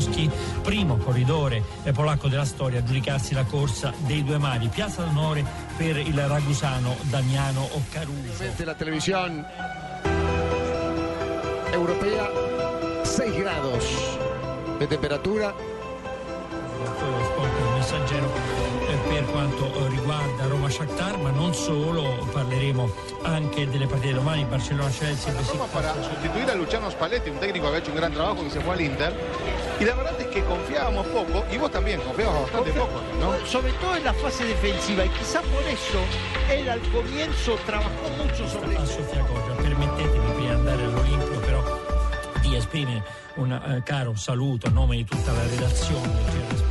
Kwiatkowski, primo corridore eh, polacco della storia a giudicarsi la corsa dei due mari. Piazza d'onore per il ragusano Damiano Caruso. de la televisión europea, 6 grados de temperatura. Sport del messaggero eh, per quanto riguarda Roma Shakhtar, ma non solo, parleremo anche delle partite domani, Barcellona Chelsea, Roma sustituir a Luciano Spalletti, un técnico que había hecho un gran trabajo que se fue al Inter. Y la verdad es que confiábamos poco, y vos también confiabas bastante poco, ¿no? sobre todo en la fase defensiva y quizá por eso él al comienzo trabajó mucho sobre. Permettetemi prima di andare all'Olimpio però di esprimere un caro saluto a nome di tutta la redazione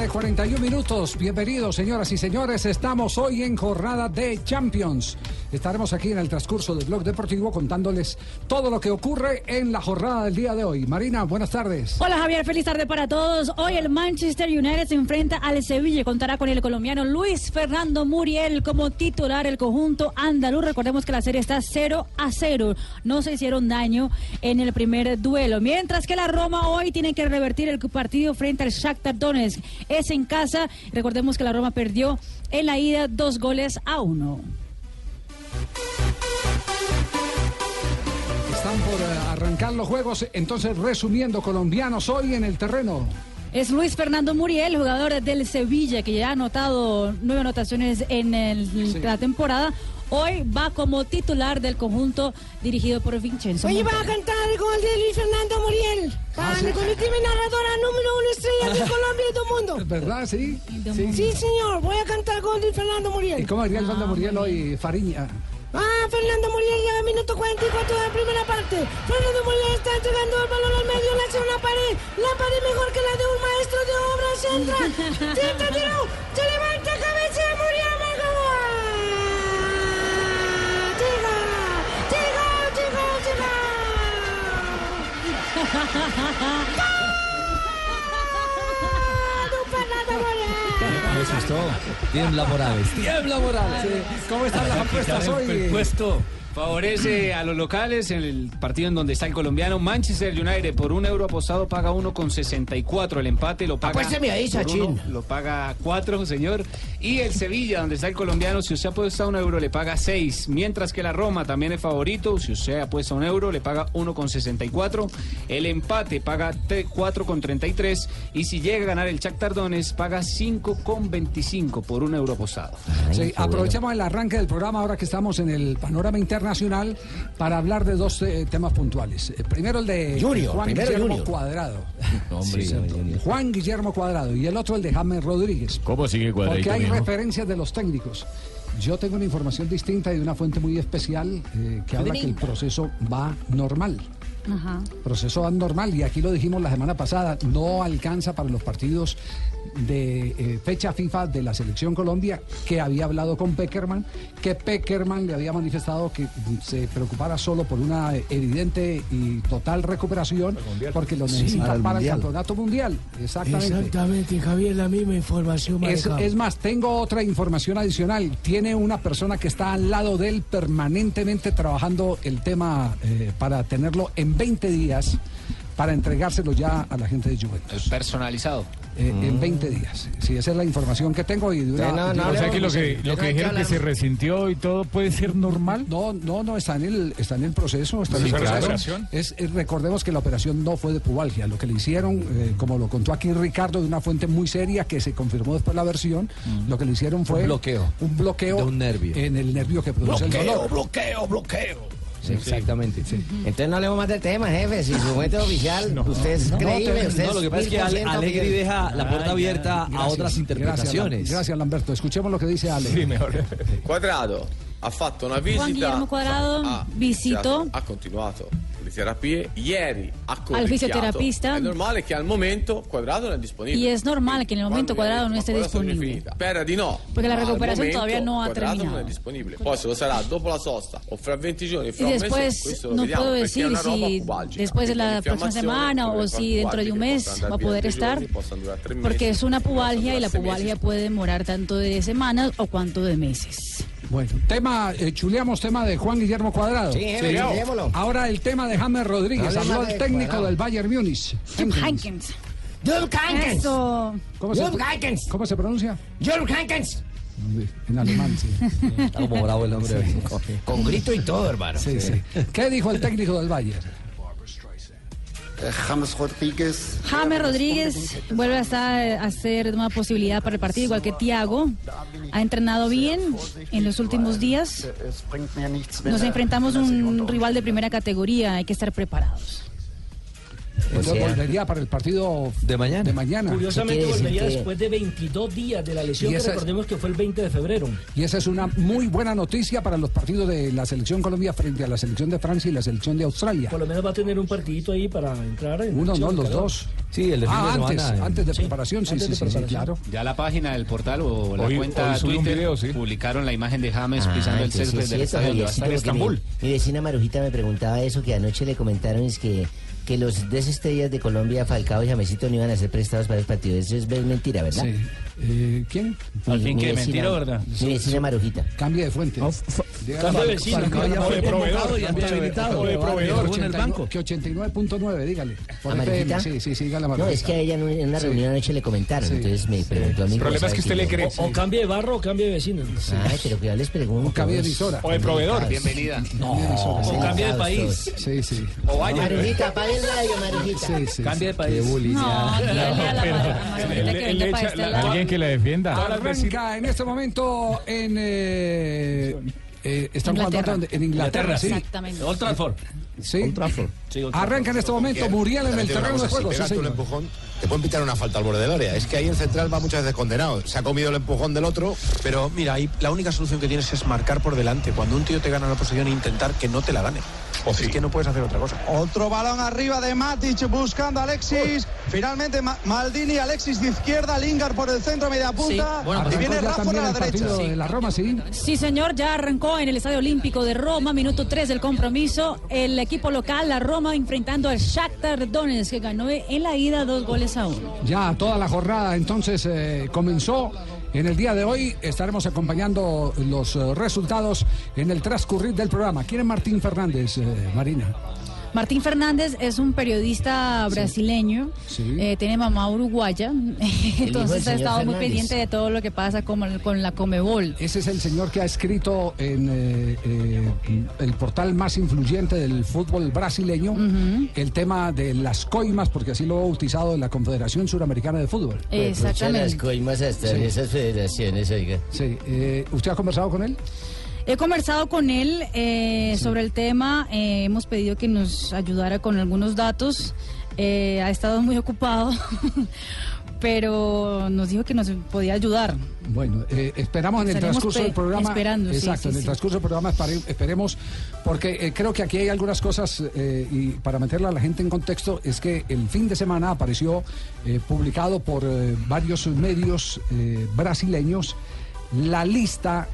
tarde, 41 minutos. Bienvenidos, señoras y señores. Estamos hoy en jornada de Champions. Estaremos aquí en el transcurso del blog deportivo contándoles todo lo que ocurre en la jornada del día de hoy. Marina, buenas tardes. Hola Javier, feliz tarde para todos. Hoy el Manchester United se enfrenta al Sevilla contará con el colombiano Luis Fernando Muriel como titular el conjunto andaluz. Recordemos que la serie está 0 a 0. No se hicieron daño en el primer duelo. Mientras que la Roma hoy tiene que revertir el partido frente al Shakhtar Donetsk. Es en casa. Recordemos que la Roma perdió en la ida dos goles a uno. Están por eh, arrancar los juegos. Entonces, resumiendo, colombianos hoy en el terreno. Es Luis Fernando Muriel, jugador del Sevilla, que ya ha anotado nueve anotaciones en el- la temporada. Hoy va como titular del conjunto dirigido por Vincenzo. Oye, va a cantar el gol de Luis Fernando Muriel. Para sí. mi en narradora número uno estrella de Colombia y del mundo. ¿Verdad? Sí. sí. Sí, señor. Voy a cantar el gol de Fernando ¿Y Muriel. cómo diría el Fernando Muriel hoy, Fariña? Ah, Fernando Muriel llega minuto 44 de la primera parte. Fernando Muriel está entregando el balón al medio, le hace una pared. La pared mejor que la de un maestro de obras. Entra, entra, tiró, se levanta, cabeza, Muriel, Me asustó. Tiembla Morales. Tiembla Morales. ¿Cómo están las apuestas hoy? Puesto favorece a los locales en el partido en donde está el colombiano. Manchester United por un euro apostado paga 1,64. El empate lo paga. Apuésteme ahí, por Sachin. uno, Lo paga 4, señor. Y el Sevilla, donde está el colombiano, si usted apuesta un euro, le paga 6. Mientras que la Roma también es favorito. Si usted apuesta un euro, le paga 1,64. El empate paga 4,33. Y si llega a ganar el Shakhtar Donetsk, paga 5,25 por un euro apostado. Sí, aprovechamos el arranque del programa ahora que estamos en el panorama internacional para hablar de dos eh, temas puntuales. Eh, primero el de Junior, Juan primero Guillermo Junior. Cuadrado. Hombre, Juan Guillermo Cuadrado y el otro el de James Rodríguez. ¿Cómo sigue Porque cuadradito, hay referencias de los técnicos. Yo tengo una información distinta y de una fuente muy especial eh, que habla que el proceso va normal. Ajá. Proceso va normal y aquí lo dijimos la semana pasada, no alcanza para los partidos de eh, fecha FIFA de la selección Colombia que había hablado con Peckerman, que Peckerman le había manifestado que se preocupara solo por una evidente y total recuperación porque lo Sí, necesita para el para el Mundial. campeonato mundial. Exactamente. Exactamente, Javier, la misma información Es, es más, tengo otra información adicional. Tiene una persona que está al lado de él permanentemente trabajando el tema eh, para tenerlo en 20 días para entregárselo ya a la gente de Juventus. Personalizado. eh, en 20 días. Sí, esa es la información que tengo y de una- o sea que lo que, lo que dijeron que se resintió y todo puede ser normal. No, no, no, está en el, está en el proceso. Está en el claro. proceso. Es, es- recordemos que la operación no fue de pubalgia. Lo que le hicieron, eh, como lo contó aquí Ricardo, de una fuente muy seria que se confirmó después la versión, lo que le hicieron fue Un bloqueo. un bloqueo De un nervio. en el nervio que produce el Bloqueo, dolor. bloqueo, bloqueo. Sí, exactamente. Entonces no hablemos más del tema, jefe. Si su fuente oficial, usted es no, creíble, no, usted no, lo que pasa es que Ale- 1000% Alegri deja la puerta abierta a Gracias, otras interpretaciones. Gracias, Gracias, Lamberto. Escuchemos lo que dice Ale. Sí, mejor. Quadrado ha fatto una Juan visita Guillermo Cuadrado ha, visitó ha continuato le terapie ieri ha corricchiato. fisioterapista. è normale che al momento Quadrado non è disponibile y es normal que en el momento cuadrado no esté finita. spera di no Porque la al momento todavía no ha Quadrado non è terminado. disponibile poi se lo sarà dopo la sosta o fra 20 giorni fra Y un mese después questo lo no vediamo, puedo perché è decir una roba si pubalgica. después de la infiammazioni semana o si dentro de un mes va a poder estar. Porque es una pubalgia y la pubalgia puede demorar tanto de semanas o cuanto de meses. Bueno, tema, eh, chuleamos tema de Juan Guillermo Cuadrado. Sí, chuleémoslo. Ahora el tema de James Rodríguez. Habló el técnico del Bayern Múnich. Heynckes. Jupp. Eso. ¿Cómo se, Heynckes. ¿Cómo se pronuncia? Jupp Heynckes. En alemán, sí. Está como bravo el hombre. Con grito y todo, hermano. Sí, sí. ¿Qué dijo el técnico del Bayern? James Rodríguez. James Rodríguez vuelve a, estar, a una posibilidad para el partido, igual que Thiago. Ha entrenado bien en los últimos días. Nos enfrentamos a un rival de primera categoría, hay que estar preparados. Entonces volvería para el partido de mañana. De mañana. Curiosamente volvería después de 22 días de la lesión, que esa es- recordemos que fue el 20 de febrero. Y esa es una muy buena noticia para los partidos de la selección Colombia frente a la selección de Francia y la selección de Australia. Por lo menos va a tener un partidito ahí para entrar en Uno, no, los claro. dos. Sí, el de fin ah, de antes, semana, eh. antes de Sí, preparación, sí, antes sí, de sí, sí, preparación. claro. Ya la página del portal o la Hoy- cuenta hoy Twitter video, sí. publicaron la imagen de James Ah, pisando el césped del estadio porque Estambul. Mi, mi vecina Marujita me preguntaba eso, que anoche le comentaron es que, que los desestrellas de Colombia, Falcao y Jamesito, no iban a ser prestados para el partido. Eso es mentira, ¿verdad? Sí. Eh, ¿Quién? Al fin que vecina- mentira, ¿verdad? Mi vecina Marujita. Cambie de fuente. Dígale cambio de vecino, ya de proveedor, convocado y cambio está de- habilitado. o de proveedor. Que en el 89 banco. Que 89.9, dígale. Por ¿A? Sí, sí, sí, dígale a No, Marujita. es que a ella en una- reunión anoche le comentaron, Sí. entonces me preguntó a mí. El problema ¿cómo es que usted le cree. O, o cambie de barro o cambie de vecino. Ay, pero que yo les pregunto. O cambie de emisora. O de proveedor. Bienvenida. O cambie de país. Sí, sí. O vaya. Marujita, apague el radio, Marujita. Sí, sí. Cambie de Qué país. bullying. No, pero- que este la- defienda. Arranca en este momento en. Eh, eh, ¿Están jugando Inglaterra. En Inglaterra, sí. Exactamente. Old Trafford. Sí. Sí, Old Trafford. Arranca en este momento Muriel en el terreno de juego. sí, señor. empujón, te pueden pitar una falta al borde del área. Es que ahí el central va muchas veces condenado. Se ha comido el empujón del otro. Pero mira, ahí la única solución que tienes es marcar por delante. Cuando un tío te gana la posición e intentar que no te la gane. Es que no puedes hacer otra cosa. Otro balón arriba de Matic buscando a Alexis. Finalmente Ma- Maldini, Alexis de izquierda, Lingard por el centro, media punta. y Arrancó viene ya Rafa a también la derecha. partido de la Roma, sí. Sí, señor, ya arrancó en el Estadio Olímpico de Roma, minuto 3 del compromiso. El equipo local, la Roma, enfrentando al Shakhtar Donetsk, que ganó en la ida dos goles a uno. Ya toda la jornada entonces eh, comenzó. En el día de hoy estaremos acompañando los eh, resultados en el transcurrir del programa. ¿Quién es Martín Fernández, eh, Marina? Martín Fernández es un periodista brasileño, Sí. eh, tiene mamá uruguaya, entonces ha estado muy pendiente de todo lo que pasa con, con la Comebol. Ese es el señor que ha escrito en eh, eh, el portal más influyente del fútbol brasileño el tema de las coimas, porque así lo ha bautizado en la Confederación Suramericana de Fútbol. Exactamente. las coimas hasta Sí. esas federaciones, oiga. Sí, eh, ¿usted ha conversado con él? He conversado con él eh, sobre el tema, eh, hemos pedido que nos ayudara con algunos datos, eh, ha estado muy ocupado, pero nos dijo que nos podía ayudar. Bueno, eh, esperamos en el transcurso del programa. esperando, sí, exacto, sí, en el sí. transcurso del programa esperemos, porque eh, creo que aquí hay algunas cosas, y para meterla a la gente en contexto, es que el fin de semana apareció publicado por varios medios brasileños la lista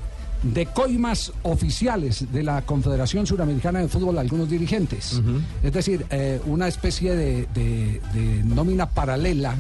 de coimas oficiales de la Confederación Suramericana de Fútbol a algunos dirigentes. Es decir, eh, una especie de, de- de nómina paralela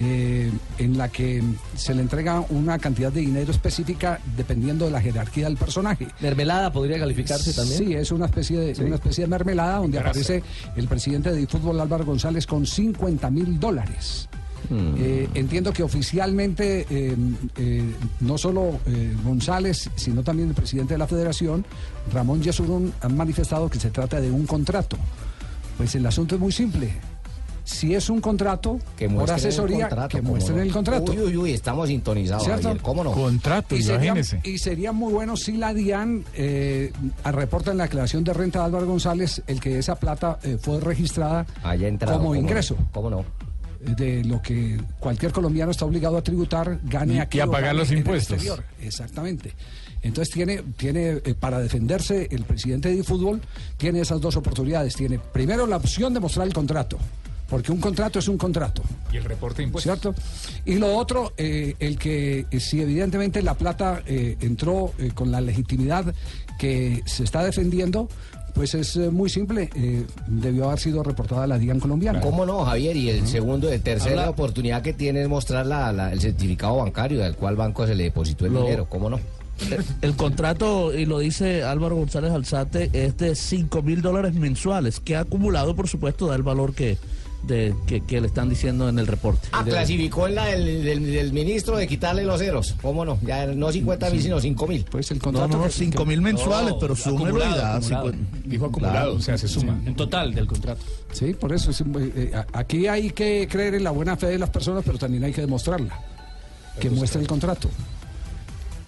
eh, en la que se le entrega una cantidad de dinero específica dependiendo de la jerarquía del personaje. Mermelada podría calificarse también. Sí, es una especie de, Sí. una especie de mermelada donde Gracias. aparece el presidente de fútbol Álvaro González con 50 mil dólares. Eh, entiendo que oficialmente eh, eh, no solo eh, González, sino también el presidente de la federación, Ramón Yesurún, han manifestado que se trata de un contrato. Pues el asunto es muy simple. Si es un contrato, Que por asesoría, contrato, que muestren no. el contrato. Uy, uy, uy, estamos sintonizados, ¿Cierto? Javier, ¿cómo no? Contrato, y sería, y sería muy bueno si la DIAN eh, reporta en la declaración de renta de Álvaro González el que esa plata eh, fue registrada Haya entrado, como ¿cómo no? ingreso. ¿Cómo no? De lo que cualquier colombiano está obligado a tributar, gane Y- aquí y a pagar los impuestos. Exactamente. Entonces tiene, tiene eh, para defenderse el presidente de fútbol, tiene esas dos oportunidades. Tiene primero la opción de mostrar el contrato, porque un contrato es un contrato. Y el reporte de impuestos. ¿Cierto? Y lo otro, eh, el que eh, si evidentemente la plata eh, entró con la legitimidad que se está defendiendo, pues es eh, muy simple, eh, debió haber sido reportada la DIAN colombiana. ¿Cómo no, Javier? Y el segundo, el tercero, Habla- la oportunidad que tiene es mostrar la- la- el certificado bancario al cual banco se le depositó el Lo- dinero. ¿Cómo no? El, el contrato, y lo dice Álvaro González Alzate, es de 5 mil dólares mensuales, que ha acumulado, por supuesto, da el valor que, de, que, que le están diciendo en el reporte. Ah, clasificó en la del, del- del ministro de quitarle los ceros. ¿Cómo no? Ya no 50 mil, sino 5 mil. Pues el No, no, no, 5 mil mensuales, pero y da. cincu- Dijo acumulado, o sea, se suma. En total del contrato. Sí, por eso. es, eh, eh, aquí hay que creer en la buena fe de las personas, pero también hay que demostrarla. Que muestre el contrato.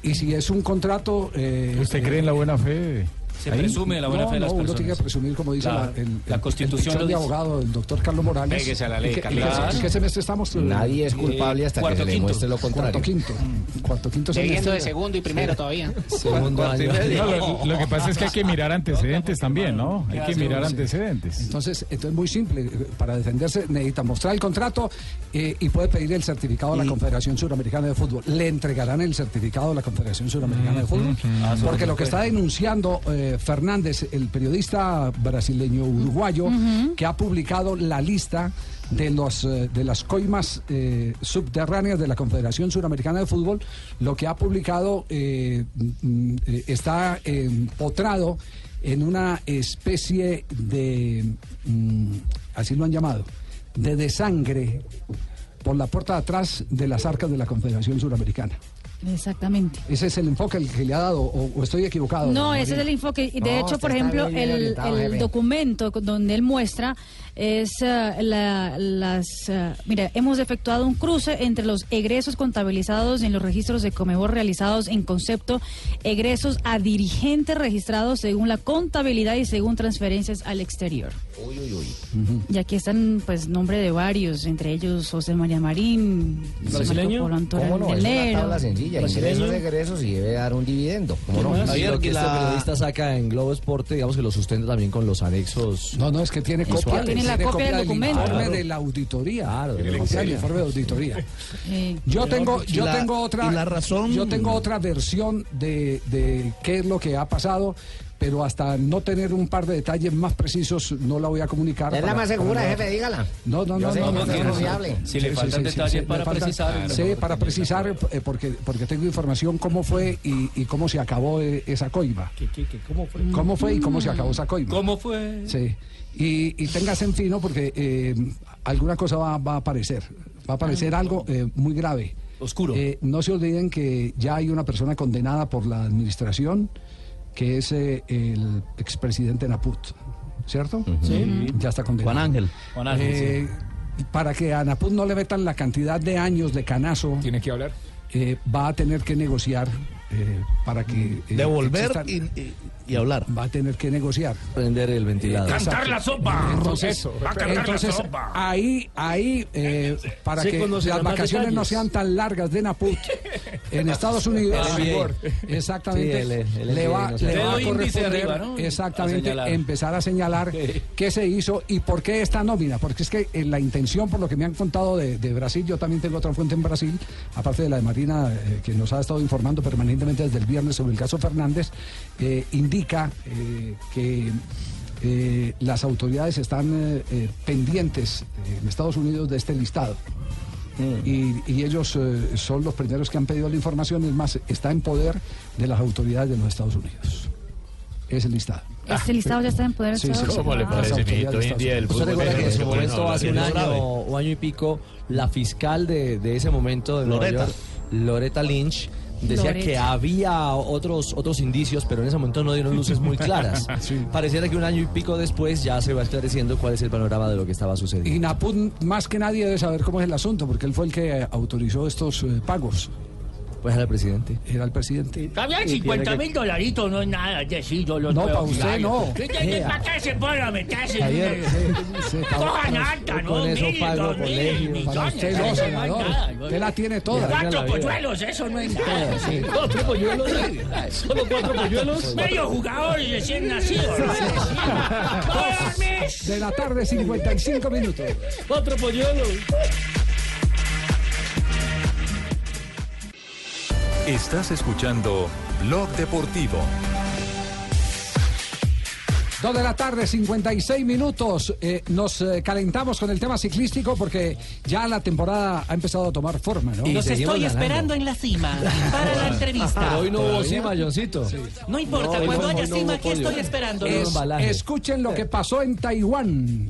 Y si es un contrato... eh, ¿Usted cree en la buena fe? Se Ahí. presume de la buena no, fe de las no, uno tiene que presumir, como dice La- la, el, la el- Constitución el lo de abogado, el doctor Carlos Morales. Péguese a la ley, ¿En qué- Carlos. en qué- Claro. ¿En qué semestre estamos? Nadie es culpable hasta que cuarto, se le quinto. muestre lo contrario. Cuarto quinto. Cuarto quinto semestre. de segundo y primero todavía. Segundo año. No, lo, lo que pasa es que hay que mirar antecedentes también, ¿no? Hay que mirar antecedentes. Entonces, entonces muy simple. eh, Para defenderse necesita mostrar el contrato eh, y puede pedir el certificado de la Confederación Suramericana de Fútbol. Le entregarán el certificado de la Confederación Suramericana de Fútbol. Porque lo que está denunciando eh, Fernández, el periodista brasileño uruguayo, que ha publicado la lista de los eh, de las coimas eh, subterráneas de la Confederación Suramericana de Fútbol, lo que ha publicado eh, mm, eh, está empotrado en una especie de, mm, así lo han llamado, de desangre por la puerta de atrás de las arcas de la Confederación Suramericana. Exactamente. Ese es el enfoque el que le ha dado, o, o estoy equivocado. No, ese es el enfoque. Y De No, hecho, por ejemplo, el, documento donde él muestra es eh, la- las... eh, mira, hemos efectuado un cruce entre los egresos contabilizados en los registros de Comebol realizados en concepto egresos a dirigentes registrados según la contabilidad y según transferencias al exterior. Uy, uy, uy. Y aquí están, pues, nombre de varios, entre ellos José María Marín, ¿Brasileño? Marco Polo Antonio ¿Cómo no? Es una tabla sencilla. Ingresos, egresos y debe dar un dividendo. ¿Cómo no? Y lo que este periodista saca en Globo Esporte, digamos que lo sustenta también con los anexos. No, no, es que tiene copia, visuales. Tiene la copia del documento. informe Claro. de la auditoría. Claro, copia del Excel. informe de auditoría. Eh, Yo tengo, yo la- tengo otra, la razón- yo tengo otra versión de, de qué es lo que ha pasado, pero hasta no tener un par de detalles más precisos no la voy a comunicar. Es la más segura, para- jefe, dígala. No, no, no, no, no, es no. Si le faltan detalles para faltan- precisar, Sí, mejor para precisar, eh, porque, porque tengo información cómo fue y, y cómo se acabó eh, esa coima. ¿Qué, qué, qué? ¿Cómo fue? ¿Cómo fue y cómo se acabó esa coima? ¿Cómo fue? Sí. Y, y téngase en fino porque eh, alguna cosa va, va a aparecer. Va a aparecer algo eh, muy grave. Oscuro. Eh, no se olviden que ya hay una persona condenada por la administración, que es eh, el expresidente Naput, ¿cierto? Sí. Ya está condenado. Juan Ángel. Juan Ángel, Eh, Para que a Naput no le metan la cantidad de años de canazo, Tiene que hablar. eh, va a tener que negociar eh, para que... eh, Devolver existan- y, y- y hablar. Va a tener que negociar. Prender el ventilador. Exacto. la sopa! Entonces, Eso. entonces ahí, ahí eh, para que las vacaciones no sean tan largas de Naput en Estados Unidos, Ah, bien. exactamente, Sí, el- el le va, le va a corresponder arriba, ¿no? A exactamente empezar a señalar qué se hizo y por qué esta nómina, porque es que eh, la intención, por lo que me han contado de, de Brasil, yo también tengo otra fuente en Brasil, aparte de la de Marina, eh, que nos ha estado informando permanentemente desde el viernes sobre el caso Fernández, eh, indica eh, que eh, las autoridades están eh, eh, pendientes eh, en Estados Unidos de este listado. Y, y ellos eh, son los primeros que han pedido la información, es más, está en poder de las autoridades de los Estados Unidos. Es el listado. Este listado ya está en poder. de Sí, sí, Estados sí. Unidos. Las autoridades de Estados ¿Usted recuerda que en su momento, hace un año o año y pico, la fiscal de, de ese momento de Nueva. York, Loretta Lynch, decía Loretta. que había otros, otros indicios, pero en ese momento no dieron luces muy claras. Pareciera que un año y pico después ya se va esclareciendo cuál es el panorama de lo que estaba sucediendo. Y Naput más que nadie debe saber cómo es el asunto, porque él fue el que autorizó estos eh, pagos. Pues era el presidente. Era el presidente. También Y 50 tiene mil dolaritos no es nada, es decir, yo lo No, puedo pa' usted no. ¿Qué- ¿Para qué se a meterse? sí, Cojan para- alta, ¿no? con eso Mil, pago dos mil, colegio. Para usted no, senador. Usted la tiene toda. Cuatro polluelos, eso no es nada. Cuatro polluelos. Solo cuatro polluelos. Medio jugador recién nacido. De la tarde, 55 minutos. Cuatro polluelos. Estás escuchando Blog Deportivo. Dos de la tarde, 56 minutos. Eh, nos eh, calentamos con el tema ciclístico porque ya la temporada ha empezado a tomar forma, ¿no? Los estoy esperando en la cima para la entrevista. Pero hoy no hubo cima, Johncito. No importa, No, cuando no- haya no cima, aquí estoy esperando. Es- escuchen lo que pasó en Taiwán.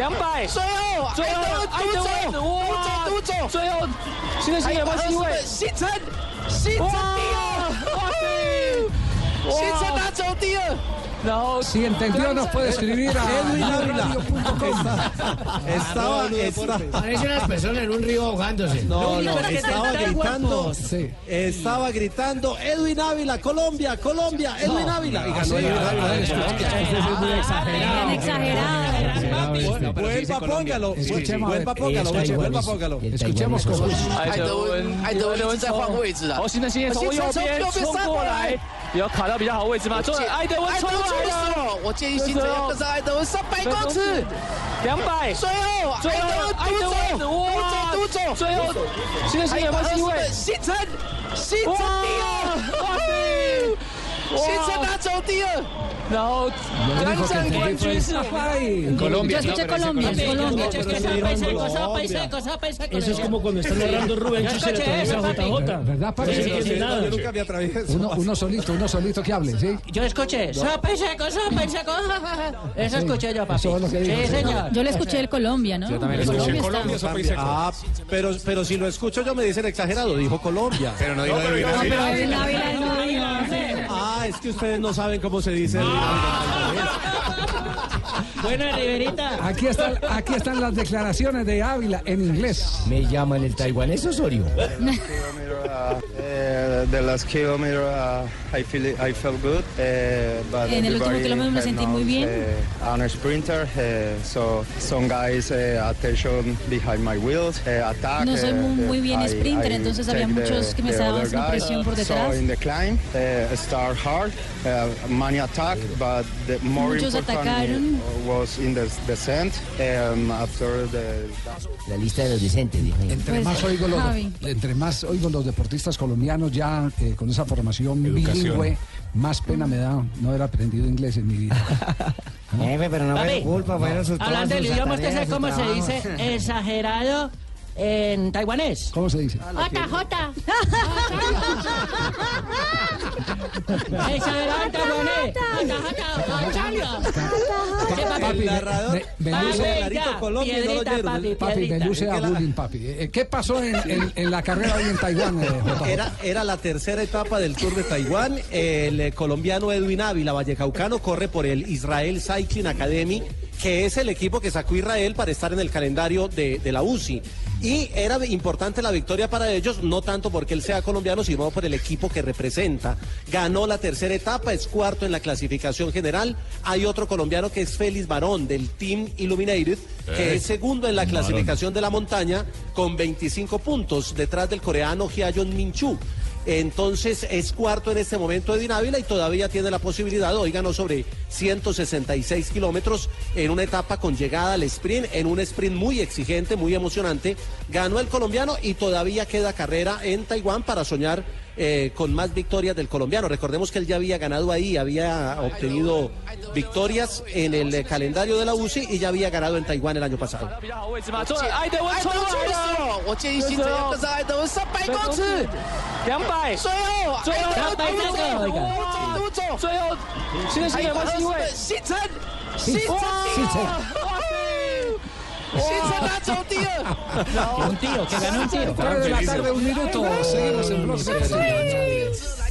两百。最后最后都走都走都走最后现在还有没有机会星辰星辰星辰拿走第二。然后 Si entendió, nos puede escribir a Edwin Ávila. radio.com. Estaba, está- Parece unas personas en un río ahogándose. no, no, único es que estaba tendrá gritando, cuerpos. Sí. estaba gritando Edwin Ávila, Colombia, Colombia, Edwin Ávila. Y ganó sí, Edwin a ver, Ávila. a ver, escucha, Eso es muy exagerado. Bien exagerado. Vuelva, póngalo, Escuchemos, vuelva, a ver. póngalo, Taiwán vuelva, es- póngalo. el Escuchemos taiwanés cómo es- 爱德文，爱德文一直在换位置啊！哦，新的新的从右边冲过来， 有卡到比较好位置吗？中爱德文冲过来了，我建议新泽要跟上爱德文三百公尺，两百，最后最后爱德文独走，哇独走独走，最后新的新有没有机会？新城，新城第二，¡Cincinnati, tío! No, en Colombia. Yo escuché Colombia, Colombia. Eso es como cuando están hablando Rubén, yo se JJ. ¿Verdad, Uno, uno solito, uno solito que hable, ¿sí? Yo escuché, sopa y seco, sopa y seco. Eso escuché yo, papi. Sí, señor. Yo le escuché el Colombia, ¿no? Yo también escuché Colombia, sopa y seco. Ah, pero, pero si lo escucho yo me dicen exagerado, dijo Colombia. Pero no dijo de No, pero Ávila no dijo. Ah, es que ustedes no saben cómo se dice. Buena, Riverita. Aquí están, aquí están las declaraciones de Ávila en inglés. Me llaman el taiwanés Osorio. Uh, the last kilometer, uh, I feel it, I felt good, uh, but En el último everybody kilómetro me sentí muy bien. Uh, I'm a sprinter, uh, so some guys uh, attention behind my wheels, uh, attack. No soy muy- muy bien I- sprinter, I entonces había take muchos the- que me estaban haciendo guys. presión por detrás. So in the climb, uh, start hard, uh, many attack, but the more Muchos important atacaron. was in the descent. Um, after the La lista de los decentes. Entre Pues, más oigo los, entre más oigo los deportistas colombianos ya eh, con esa formación bilingüe, más pena me da no haber aprendido inglés en mi vida. Jefe, pero no fue culpa, fueron sus Hablando del idioma, ¿usted sabe cómo se dice exagerado en taiwanés? ¿Cómo se dice? JJ. Exagerado en taiwanés. Papi. me, Papi, papi, papi, me piedrita. luce a bullying, papi. Eh, ¿Qué pasó en, en- en la carrera hoy en Taiwán, eh? Era, era la tercera etapa del Tour de Taiwán. El eh, colombiano Edwin Ávila, vallecaucano, corre por el Israel Cycling Academy, que es el equipo que sacó Israel para estar en el calendario de, de la UCI. Y era importante la victoria para ellos, no tanto porque él sea colombiano, sino por el equipo que representa. Ganó la tercera etapa, es cuarto en la clasificación general. Hay otro colombiano que es Félix Barón, del Team Illuminated, que Eh, es segundo en la Barón. clasificación de la montaña con 25 puntos, detrás del coreano Hyayon Minchu. Entonces es cuarto en este momento Edwin Ávila y todavía tiene la posibilidad, hoy ganó sobre 166 kilómetros en una etapa con llegada al sprint, en un sprint muy exigente, muy emocionante. Ganó el colombiano y todavía queda carrera en Taiwán para soñar eh, con más victorias del colombiano. Recordemos que él ya había ganado ahí, había obtenido victorias en el calendario de la UCI y ya había ganado en Taiwán el año pasado. 爱德文出的时候，我建议新泽要跟上爱德文三百公尺， 两百，最后最后两百这个独走独走，最后新的新有没有机会？新城，新城，新城哇塞！新城拿走第二， Un tiro, que ganó un tiro. 3 de la tarde, un minuto. Seguimos en Blog Deportivo.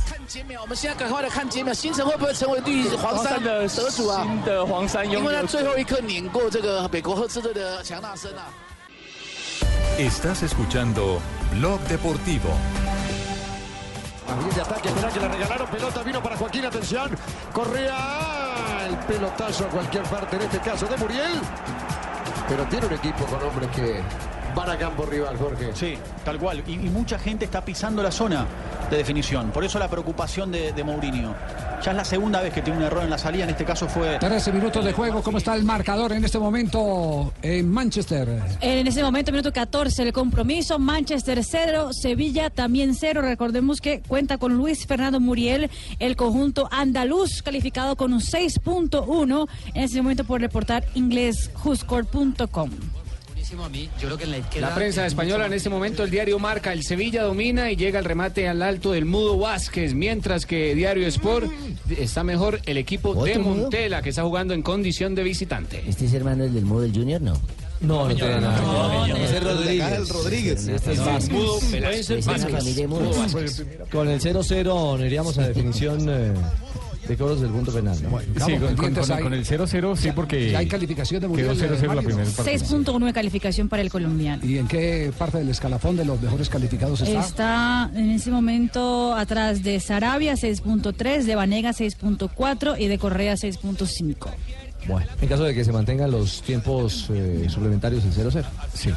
看节目，我们现在赶快来看节目，新城会不会成为绿黄山的得主啊？新的黄山拥有因为他最后一刻碾过这个美国赫兹队的强纳森啊。 Estás escuchando Blog Deportivo. Ahí de ataque, espera que le regalaron pelota, vino para Joaquín, atención. Correa, el pelotazo a cualquier parte, en este caso de Muriel. Pero tiene un equipo con hombres que van a campo rival, Jorge. Sí, tal cual. Y, y mucha gente está pisando la zona de definición. Por eso la preocupación de, de Mourinho. Ya es la segunda vez que tiene un error en la salida. En este caso fue 13 minutos de juego. ¿Cómo está el marcador en este momento en Manchester? En ese momento, minuto 14, el compromiso, Manchester 0, Sevilla también 0. Recordemos que cuenta con Luis Fernando Muriel, el conjunto andaluz, calificado con un 6.1 en ese momento por reportar inglés whoscored.com. Yo creo que la, prensa española en este momento, el diario marca, el Sevilla domina y llega el remate al alto del Mudo Vázquez, mientras que Diario Sport está mejor el equipo de. Montela, que está jugando en condición de visitante. ¿Este es hermano del del Mudo del Junior? No. No, no tiene nada. No, no, es Rodríguez. el Rodríguez. Este es Vázquez. Mudo Velázquez. Con el 0-0 nos iríamos a definición eh, de cobros del punto penal. ¿no? Sí, con, con- con- con el 0-0, sí, porque ya hay calificación de quedó Mundial, 0-0 la primera parte. 6.1 de calificación para el colombiano. ¿Y en qué parte del escalafón de los mejores calificados está? Está en ese momento atrás de Sarabia 6.3, de Vanega 6.4 y de Correa 6.5. Bueno, en caso de que se mantengan los tiempos eh, suplementarios del 0-0. Sí.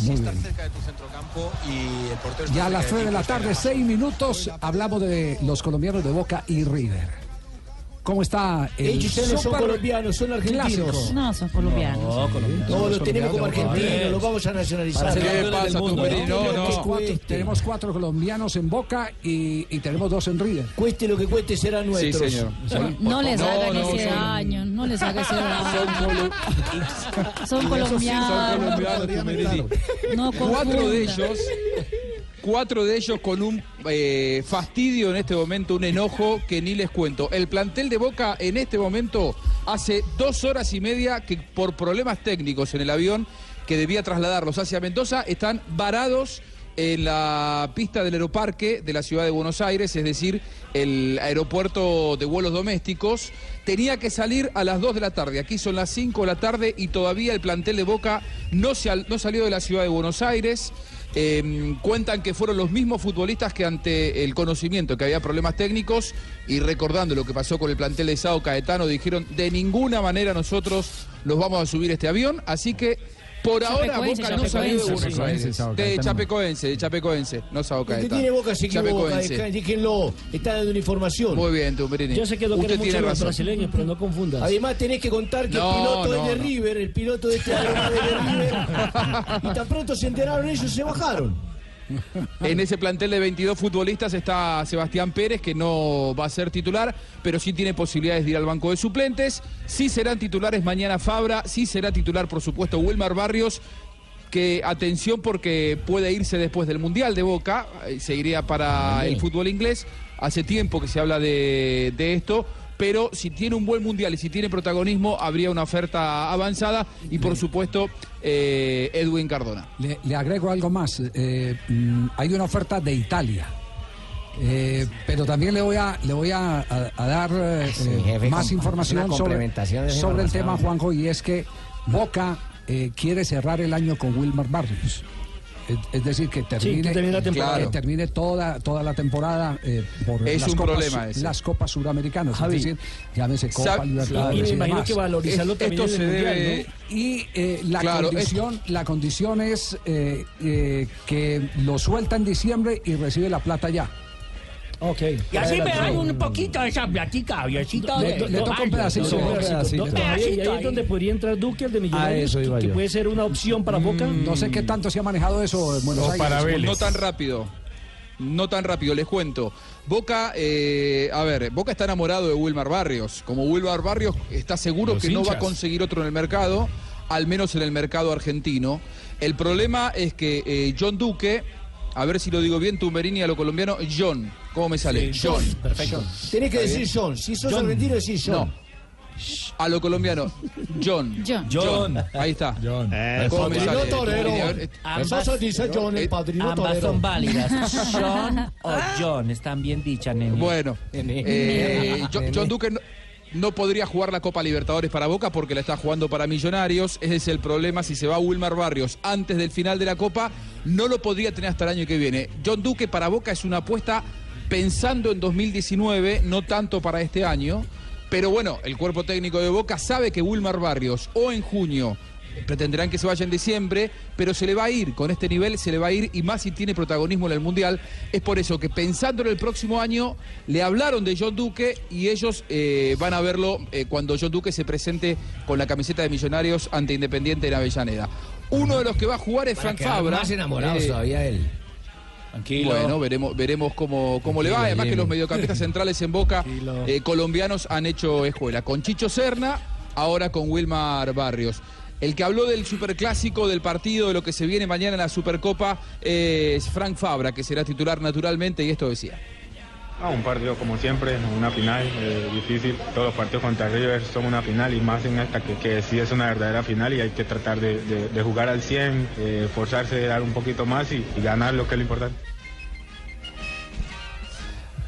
Muy bien. cerca de tu centrocampo y el portero Ya a las cerca 3 de la tarde, 6 minutos, hablamos de los colombianos de Boca y River. ¿Cómo está el Ellos ustedes son super colombianos, son argentinos. clásico? No, son colombianos. No, colombianos. No, los tenemos como argentinos, los vamos a nacionalizar. ¿Qué pasa, tú, Tenemos, cuatro, tenemos cuatro colombianos en Boca y, y tenemos dos en River. Cueste lo que cueste, será nuestro. señor. No les No, hagan no, ese son- daño, no les hagan ese daño. Son Son colombianos. colombianos, Tumberini. No Cuatro de ellos, cuatro de ellos con un eh, fastidio en este momento, un enojo que ni les cuento. El plantel de Boca en este momento hace dos horas y media que por problemas técnicos en el avión que debía trasladarlos hacia Mendoza están varados en la pista del aeroparque de la ciudad de Buenos Aires, es decir, el aeropuerto de vuelos domésticos. Tenía que salir a las 2 de la tarde, aquí son las 5 de la tarde y todavía el plantel de Boca no, se no salió de la ciudad de Buenos Aires. Eh, cuentan que fueron los mismos futbolistas que ante el conocimiento que había problemas técnicos y recordando lo que pasó con el plantel de Sao Caetano, dijeron de ninguna manera nosotros los vamos a subir este avión, así que por ahora Boca no salió de Chapecoense, Buenos sí. Aires. De. Chapecoense, de Chapecoense, no Sao que Caetano. tiene boca equivoca, Chapecoense. deja- déjenlo, está dando una información. Muy bien, Tumberini. Yo sé que lo Usted tiene mucho los brasileños, pero no confundas. Además tenés que contar que No, el piloto no, es de no. River, el piloto de este aeronave de River, y tan pronto se enteraron ellos se bajaron. En ese plantel de 22 futbolistas está Sebastián Pérez, que no va a ser titular, pero sí tiene posibilidades de ir al banco de suplentes. Sí serán titulares mañana Fabra, sí será titular, por supuesto, Wilmar Barrios, que atención porque puede irse después del Mundial de Boca, eh, se iría para el fútbol inglés. Hace tiempo que se habla de, de esto. Pero si tiene un buen mundial y si tiene protagonismo, habría una oferta avanzada y por supuesto eh, Edwin Cardona. Le, le agrego algo más. eh, mm, hay una oferta de Italia. Eh, pero también le voy a, le voy a, a- a dar eh, Sí, jefe, más información sobre, el tema, Juanjo, y es que Boca eh, quiere cerrar el año con Wilmar Barrios. Es, decir, que termine, que termine la temporada. que termine toda, toda la temporada eh, por Es las, un copas, problema ese. las copas suramericanas. Javi, es decir, llámese Copa Libertadores. Y me y imagino demás. que valorizarlo también esto en el se Mundial, debe- ¿no? Y eh, la, Claro, condición, la condición es eh, eh, que lo suelta en diciembre y recibe la plata ya. Ok. Y así me dan un poquito de esa platica, Diosito. Le- le toca un pedacito. Un pedacito. ahí, ahí es donde podría entrar Duque, el de Millonarios, eso que, iba que puede ser una opción para Boca. No sé qué tanto se ha manejado eso en Buenos Aires. No tan rápido. No tan rápido, les cuento. Boca, eh, a ver, Boca está enamorado de Wilmar Barrios. Como Wilmar Barrios está seguro Los que no va a conseguir otro en el mercado, al menos en el mercado argentino. El problema es que eh, John Duque a ver si lo digo bien, Tumberini a lo colombiano, John. ¿Cómo me sale? Sí, John. John, perfecto. Tenés que ¿Está decir bien? John. Si sos argentino, decís John. No. A lo colombiano, John. John. John. Ahí está. John. Padrino torero. Eso se dice John, el padrino Ambas torero. son válidas. John o John, están bien dichas, nene. Bueno, eh, Jo- John Duque no, no podría jugar la Copa Libertadores para Boca porque la está jugando para Millonarios. Ese es el problema. Si se va Wilmar Barrios antes del final de la Copa, no lo podría tener hasta el año que viene. John Duque para Boca es una apuesta pensando en 2019, no tanto para este año. Pero bueno, el cuerpo técnico de Boca sabe que Wilmar Barrios o en junio pretenderán que se vaya en diciembre, pero se le va a ir, con este nivel se le va a ir y más si tiene protagonismo en el Mundial. Es por eso que pensando en el próximo año, le hablaron de John Duque y ellos eh, van a verlo eh, cuando John Duque se presente con la camiseta de Millonarios ante Independiente en Avellaneda. Uno de los que va a jugar es Frank Fabra. más enamorados Eh, todavía él. Tranquilo. Bueno, veremos, veremos cómo, cómo le va. Además que los mediocampistas centrales en Boca eh, colombianos han hecho escuela. Con Chicho Serna, ahora con Wilmar Barrios. El que habló del superclásico, del partido, de lo que se viene mañana en la Supercopa, eh, es Frank Fabra, que será titular naturalmente, y esto decía. Ah, un partido como siempre, una final eh, difícil. Todos los partidos contra River son una final y más en esta que, que sí es una verdadera final y hay que tratar de, de- de jugar al 100, eh, esforzarse, dar un poquito más y, y ganar lo que es lo importante.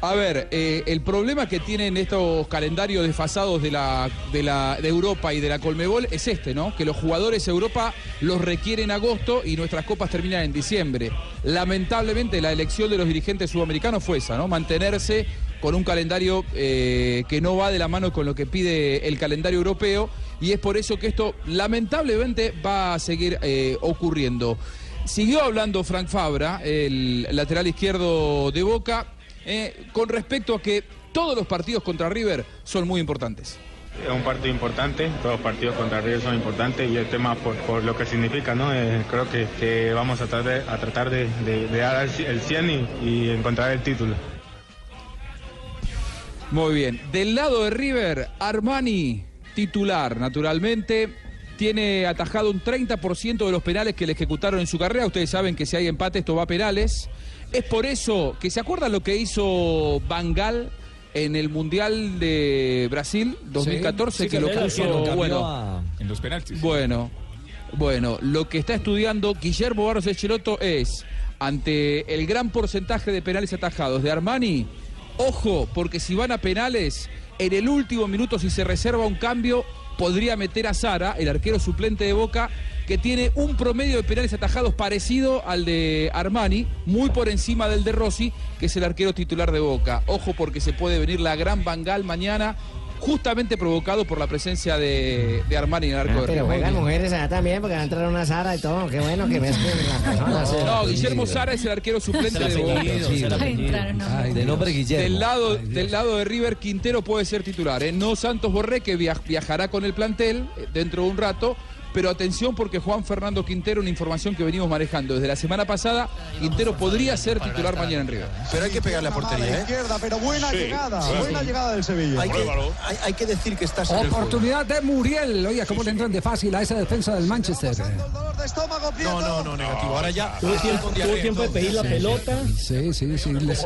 A ver, eh, el problema que tienen estos calendarios desfasados de la, de la de Europa y de la Colmebol es este, ¿no? Que los jugadores de Europa los requieren en agosto y nuestras copas terminan en diciembre. Lamentablemente la elección de los dirigentes sudamericanos fue esa, ¿no? Mantenerse con un calendario eh, que no va de la mano con lo que pide el calendario europeo y es por eso que esto lamentablemente va a seguir eh, ocurriendo. Siguió hablando Frank Fabra, el lateral izquierdo de Boca, eh, con respecto a que todos los partidos contra River son muy importantes. Es un partido importante, todos los partidos contra River son importantes y el tema por, por lo que significa, ¿no? Eh, creo que, que vamos a tratar de, a tratar de, de- de dar el, el 100 y, y encontrar el título. Muy bien. Del lado de River, Armani, titular, naturalmente. Tiene atajado un 30% de los penales que le ejecutaron en su carrera. Ustedes saben que si hay empate esto va a penales. Es por eso que se acuerdan lo que hizo Bangal en el Mundial de Brasil 2014 Sí, que que lo puso cambió bueno. a- En los penaltis. Bueno, bueno, lo que está estudiando Guillermo Barros Echeloto es, ante el gran porcentaje de penales atajados de Armani, ojo, porque si van a penales, en el último minuto, si se reserva un cambio, podría meter a Sara, el arquero suplente de Boca, que tiene un promedio de penales atajados parecido al de Armani, muy por encima del de Rossi, que es el arquero titular de Boca. Ojo porque se puede venir la gran Bangal mañana, justamente provocado por la presencia de, de Armani en el arco Ah, de pero River. juegan mujeres allá también porque va a entrar una Sara y todo. Qué bueno que mezclen las personas. No, Guillermo Sara es el arquero suplente de Boca. De nombre Guillermo. Del lado, del lado de River, Quintero puede ser titular. ¿eh? No Santos Borré, que via- viajará con el plantel eh, dentro de un rato. Pero atención porque Juan Fernando Quintero, una información que venimos manejando desde la semana pasada, Quintero podría ser titular mañana en River. Pero hay que pegar la portería, ¿eh? izquierda, pero buena Sí, llegada, sí. buena llegada del Sevilla. Hay que, hay, hay que decir que juego. Oportunidad de Muriel. Oiga, ¿cómo le entran de fácil a esa defensa del Manchester? No, no, no, negativo. Ahora ya. Tuvo tiempo, tuvo tiempo de pedir la pelota. Sí, sí, sí. les-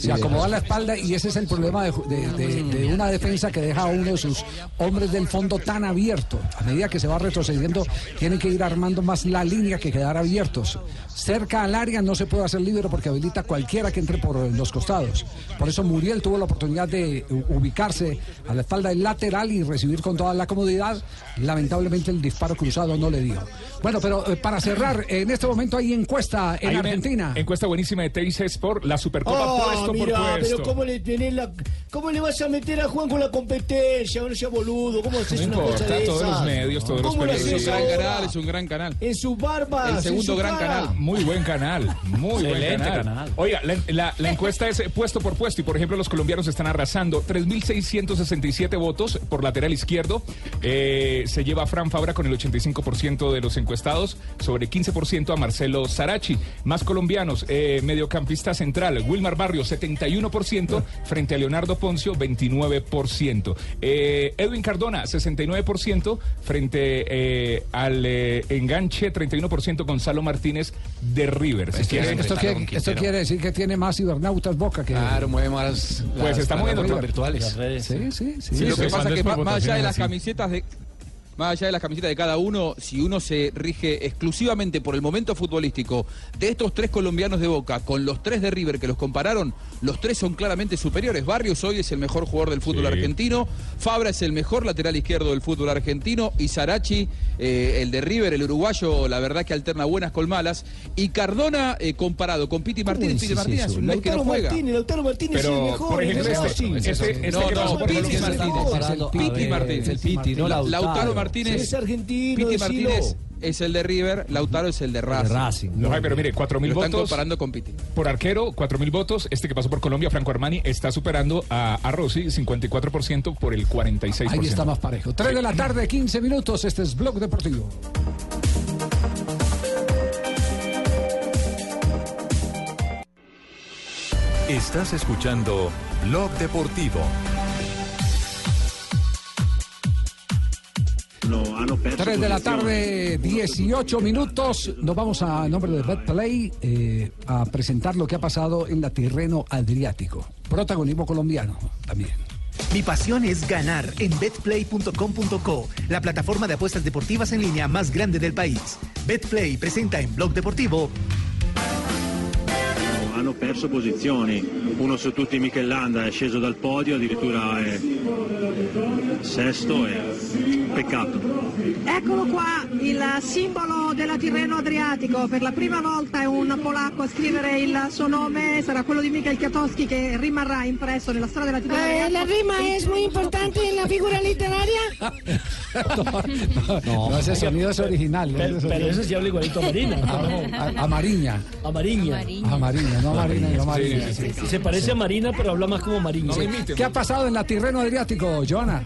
se acomoda la espalda y ese es el problema de, de- de- de una defensa que deja a uno de sus hombres del fondo tan abierto. A medida que se va retrocediendo, tiene que ir armando más la línea que quedar abiertos. Cerca al área no se puede hacer libre porque habilita cualquiera que entre por los costados. Por eso Muriel tuvo la oportunidad de ubicarse a la espalda del lateral y recibir con toda la comodidad. Lamentablemente el disparo cruzado no le dio. Bueno, pero eh, para cerrar, en este momento hay encuesta en Hay Argentina. Encuesta buenísima de TIC Sport, la Supercopa Ah, puesto mira, por puesto. pero ¿cómo le, tenés la, ¿cómo le vas a meter a Juan con la competencia? No sea boludo, ¿cómo haces No una importa, cosa de todos esas? los medios, todos los ¿Cómo lo periodistas. haces Es un gran canal, es un gran canal. En sus barbas. El segundo su gran cara. canal. Muy buen canal, muy buen Excelente canal. canal. Oiga, la, la- la encuesta es eh, puesto por puesto y por ejemplo los colombianos están arrasando 3.667 votos por lateral izquierdo. Eh, se lleva a Fran Fabra con el 85% de los encuestados, sobre 15% a Marcelo Sarachi. Más colombianos, eh, mediocampista central, Wilmar Barrio 71% frente a Leonardo Poncio 29%. Eh, Edwin Cardona 69% frente eh, al eh, enganche 31% Gonzalo Martínez de River. Si Esto, quiere- esto quiere, esto quiere decir que tiene más cibernautas Boca que... Claro, mueve más Pues está moviendo virtuales. Las redes. Sí, sí, sí. Sí, lo que pasa es que más allá de las así. camisetas de más allá de las camisetas de cada uno, si uno se rige exclusivamente por el momento futbolístico de estos tres colombianos de Boca con los tres de River que los compararon, los tres son claramente superiores. Barrios hoy es el mejor jugador del fútbol Sí. argentino, Fabra es el mejor lateral izquierdo del fútbol argentino y Sarachi, eh, el de River, el uruguayo, la verdad que alterna buenas con malas. Y Cardona eh, comparado con Piti Martínez, Piti Martínez es eso? un mes que no Lautaro juega. Martínez, Lautaro Martínez es el mejor, por ejemplo, este, este, este No, no, Piti. Martínez. Piti Martínez. el Piti, no La- Lautaro. Lautaro Martínez. Es argentino, Piti decilo. Martínez es el de River, Lautaro es el de Racing. Racing. No, ay, pero mire, 4.000 Lo están votos. comparando con Piti. Por arquero, 4.000 votos. Este que pasó por Colombia, Franco Armani, está superando a, a Rossi, 54% por el 46%. Ahí está más parejo. 3 de la tarde, 15 minutos. Este es Blog Deportivo. Estás escuchando Blog Deportivo. 3 de la tarde, 18 minutos. Nos vamos a nombre de BetPlay eh, a presentar lo que ha pasado en la Tirreno Adriático. Protagonismo colombiano también. Mi pasión es ganar en betplay.com.co, la plataforma de apuestas deportivas en línea más grande del país. Betplay presenta en Blog Deportivo hanno perso posizioni, uno su tutti Michelanda è sceso dal podio, addirittura è sesto e peccato. Eccolo qua, il simbolo della Tirreno Adriatico. Per la prima volta è un polacco a scrivere il suo nome, sarà quello di Mikhail Kwiatkowski che rimarrà impresso nella storia della Tirreno Eh, la rima es muy importante en la figura literaria. No, ese sonido es original. Pero- ese pero ese sí habla igualito a Marina. A, a- a Mariña. A Mariña. A Mariña, no a Marina, no a Mariña. Se parece a Marina, pero habla más como Mariña. ¿Qué ha pasado en la Tirreno Adriático, Joana?